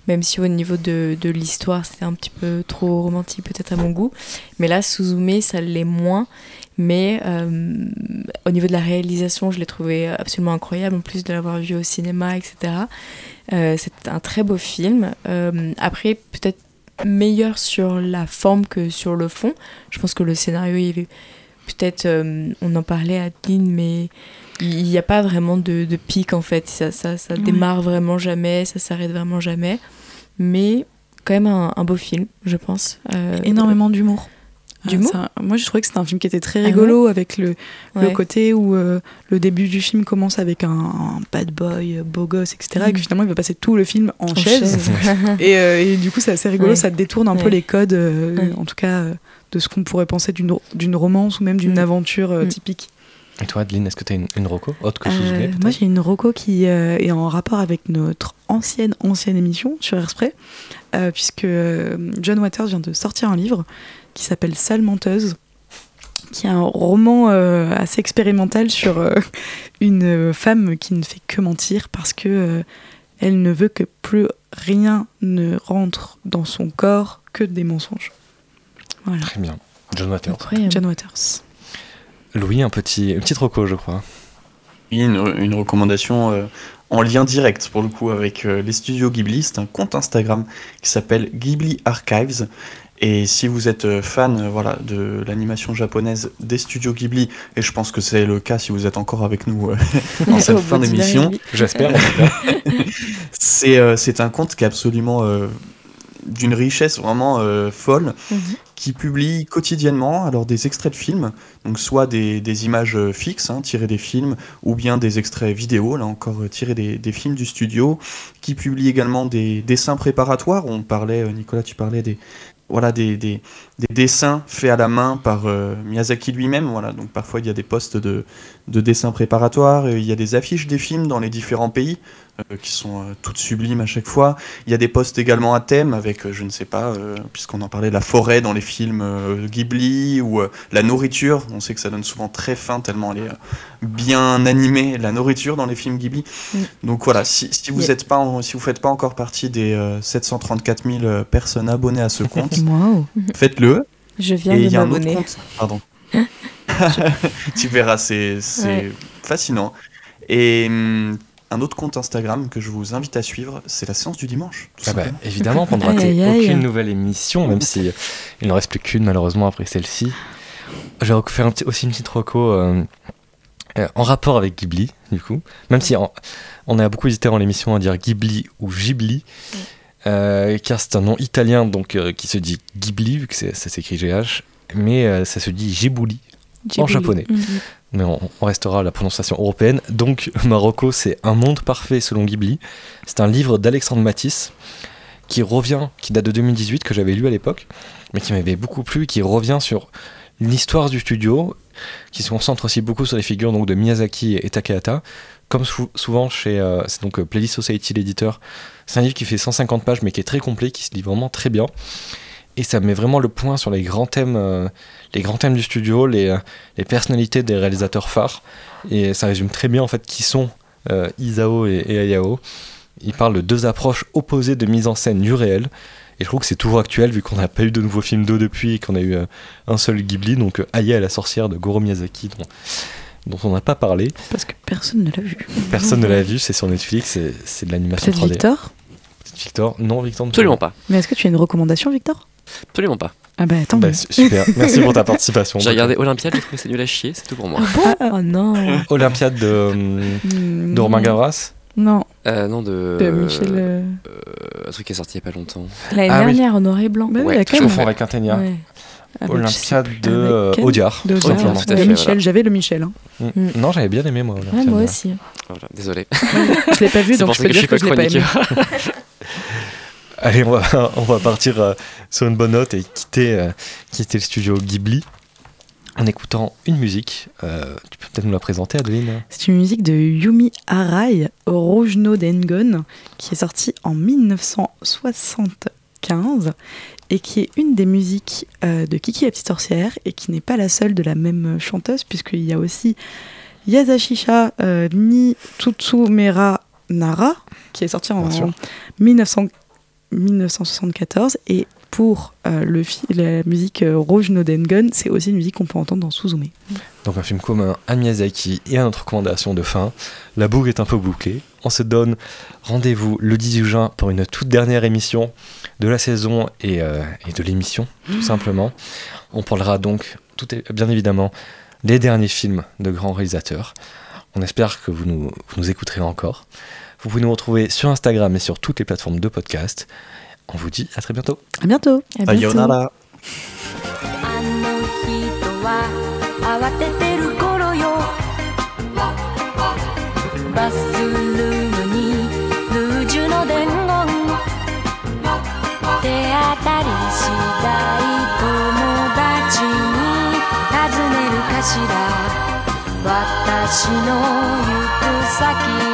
même si au niveau de, de l'histoire c'était un petit peu trop romantique peut-être à mon goût. Mais là, Suzume, ça l'est moins. Mais euh, au niveau de la réalisation, je l'ai trouvé absolument incroyable, en plus de l'avoir vu au cinéma, etc. Euh, c'est un très beau film. Euh, après, peut-être meilleur sur la forme que sur le fond. Je pense que le scénario, il peut-être, on en parlait à Adeline, mais il n'y a pas vraiment de, de pic en fait. Ça, ça, ça Ouais. démarre vraiment jamais, ça s'arrête vraiment jamais. Mais quand même un, un beau film, je pense. Euh, Énormément d'humour. Ça- Moi, je trouvais que c'était un film qui était très Ah rigolo avec le, côté où euh, le début du film commence avec un, un bad boy, euh, beau gosse, etc. Et que Mhm. finalement, il va passer tout le film en, En chaise. chaise. Et, euh, et du coup, c'est assez rigolo, Ouais. ça détourne un peu les codes, euh, Ouais. en tout cas, euh, de ce qu'on pourrait penser d'une romance ou même d'une Mm. aventure euh, Mm. typique. Et toi, Adeline, est-ce que tu as une, une reco autre que Euh, Suzume moi, j'ai une roco qui euh, est en rapport avec notre ancienne, ancienne émission sur Airspray, euh, puisque John Waters vient de sortir un livre qui s'appelle Sale menteuse, qui est un roman euh, assez expérimental sur euh, une euh, femme qui ne fait que mentir parce que euh, elle ne veut que plus rien ne rentre dans son corps que des mensonges. Voilà, Très bien. John Waters. Incroyable. John Waters. Louis, un petit, une petite reco, je crois. Oui, une, une recommandation euh, en lien direct pour le coup avec euh, les studios Ghibli. C'est un compte Instagram qui s'appelle Ghibli Archives. Et si vous êtes euh, fan euh, voilà, de l'animation japonaise des studios Ghibli, et je pense que c'est le cas si vous êtes encore avec nous euh, en cette fin d'émission. J'espère. c'est euh, c'est un compte qui est absolument euh, d'une richesse vraiment euh, folle, Mhm. qui publie quotidiennement alors des extraits de films, donc soit des, des images euh, fixes hein, tirées des films, ou bien des extraits vidéo, là encore euh, tirés des, des films du studio, qui publie également des dessins préparatoires. On parlait, euh, Nicolas, tu parlais des voilà des, des, des dessins faits à la main par euh, Miyazaki lui-même. Voilà, donc parfois il y a des postes de, de dessins préparatoires, euh, il y a des affiches des films dans les différents pays qui sont euh, toutes sublimes à chaque fois. Il y a des postes également à thème avec, euh, je ne sais pas, euh, puisqu'on en parlait, la forêt dans les films euh, Ghibli ou euh, la nourriture. On sait que ça donne souvent très faim tellement elle est euh, bien animée, la nourriture dans les films Ghibli. Mm. Donc voilà, si, si vous Yeah. êtes pas, en- si vous faites pas encore partie des euh, 734 000 euh, personnes abonnées à ce compte, Wow. faites-le. Je viens Et de m'abonner. Pardon. tu verras, c'est c'est Ouais. fascinant. Et hum, un autre compte Instagram que je vous invite à suivre, c'est la séance du dimanche. tout Ah bah, évidemment, pour ne rater aïe, aïe. aucune nouvelle émission, même si euh, il n'en reste plus qu'une malheureusement après celle-ci. Je vais faire un petit- aussi une petite reco euh, euh, en rapport avec Ghibli, du coup. Même si en- on a beaucoup hésité en l'émission à dire Ghibli ou Ghibli, euh, car c'est un nom italien donc euh, qui se dit Ghibli, vu que ça s'écrit GH, mais euh, ça se dit Ghibli en japonais. Mhm. Mais on, restera à la prononciation européenne. Donc, Marocco, c'est Un monde parfait selon Ghibli. C'est un livre d'Alexandre Matisse qui revient, qui date de 2018, que j'avais lu à l'époque, mais qui m'avait beaucoup plu, qui revient sur l'histoire du studio, qui se concentre aussi beaucoup sur les figures donc, de Miyazaki et Takahata. Comme sou- souvent chez euh, euh, Playlist Society, l'éditeur. C'est un livre qui fait 150 pages, mais qui est très complet, qui se lit vraiment très bien. Et ça met vraiment le point sur les grands thèmes, euh, les grands thèmes du studio, les, euh, les personnalités des réalisateurs phares. Et ça résume très bien en fait qui sont euh, Isao et, et Hayao. Il parle de deux approches opposées de mise en scène du réel. Et je trouve que c'est toujours actuel vu qu'on n'a pas eu de nouveaux films d'eux depuis et qu'on a eu euh, un seul Ghibli, donc euh, Aya et la sorcière de Goro Miyazaki, dont, dont on n'a pas parlé. Parce que personne ne l'a vu. Personne ne l'a vu, c'est sur Netflix, c'est- de l'animation Peut-être 3D. Victor? Victor, non, Victor. ne peut Absolument pas. Mais est-ce que tu as une recommandation, Victor? Absolument pas. Ah bah attends. Bah, su- super, merci pour ta participation. J'ai regardé Olympiade, j'ai trouvé ça nul à chier, c'est tout pour moi. Oh non. Olympiade de, Hmm, de Romain Gavras. Non, Euh, non, de. de Michel. euh, euh, un truc qui est sorti il y a pas longtemps. L'année Ah oui. dernière, en noir et blanc. Bah oui, Ouais, Je à fait. confonds avec un Ténia. Ouais. Avec, Olympiade de euh, Ken Audiard. De Audiard, Audiard. tout à Le fait, Michel, voilà. j'avais le Michel. hein. Mm. Mm. Non, j'avais bien aimé moi. Ouais, Olympiade. moi aussi. Voilà, désolé. Je l'ai pas vu, C'est donc pour je ça peux que je suis dire que pas je l'ai pas aimé. Allez, on va, partir euh, sur une bonne note et quitter, euh, quitter le studio Ghibli en écoutant une musique. Euh, tu peux peut-être nous la présenter, Adeline? C'est une musique de Yumi Arai, Rouge no Dengon, qui est sortie en 1975 et qui est une des musiques de Kiki la petite sorcière et qui n'est pas la seule de la même chanteuse, puisqu'il y a aussi Yazashisha ni Tutsumera Nara, qui est sortie en, en 1980 1974 et pour euh, le la musique euh, Rouge no Dengon, c'est aussi une musique qu'on peut entendre dans Suzume. Donc un film commun à Miyazaki et à notre recommandation de fin. La boucle est un peu bouclée. On se donne rendez-vous le 18 juin pour une toute dernière émission de la saison et, euh, et de l'émission, tout simplement. On parlera donc, tout est, bien évidemment, des derniers films de grands réalisateurs. On espère que vous nous, vous nous écouterez encore. Vous pouvez nous retrouver sur Instagram et sur toutes les plateformes de podcast. On vous dit à très bientôt. À bientôt. À bientôt. Sayonara. あの人は慌ててる頃よバスルームにルージュの伝言手当たり次第友達に尋ねるかしら私の行く先を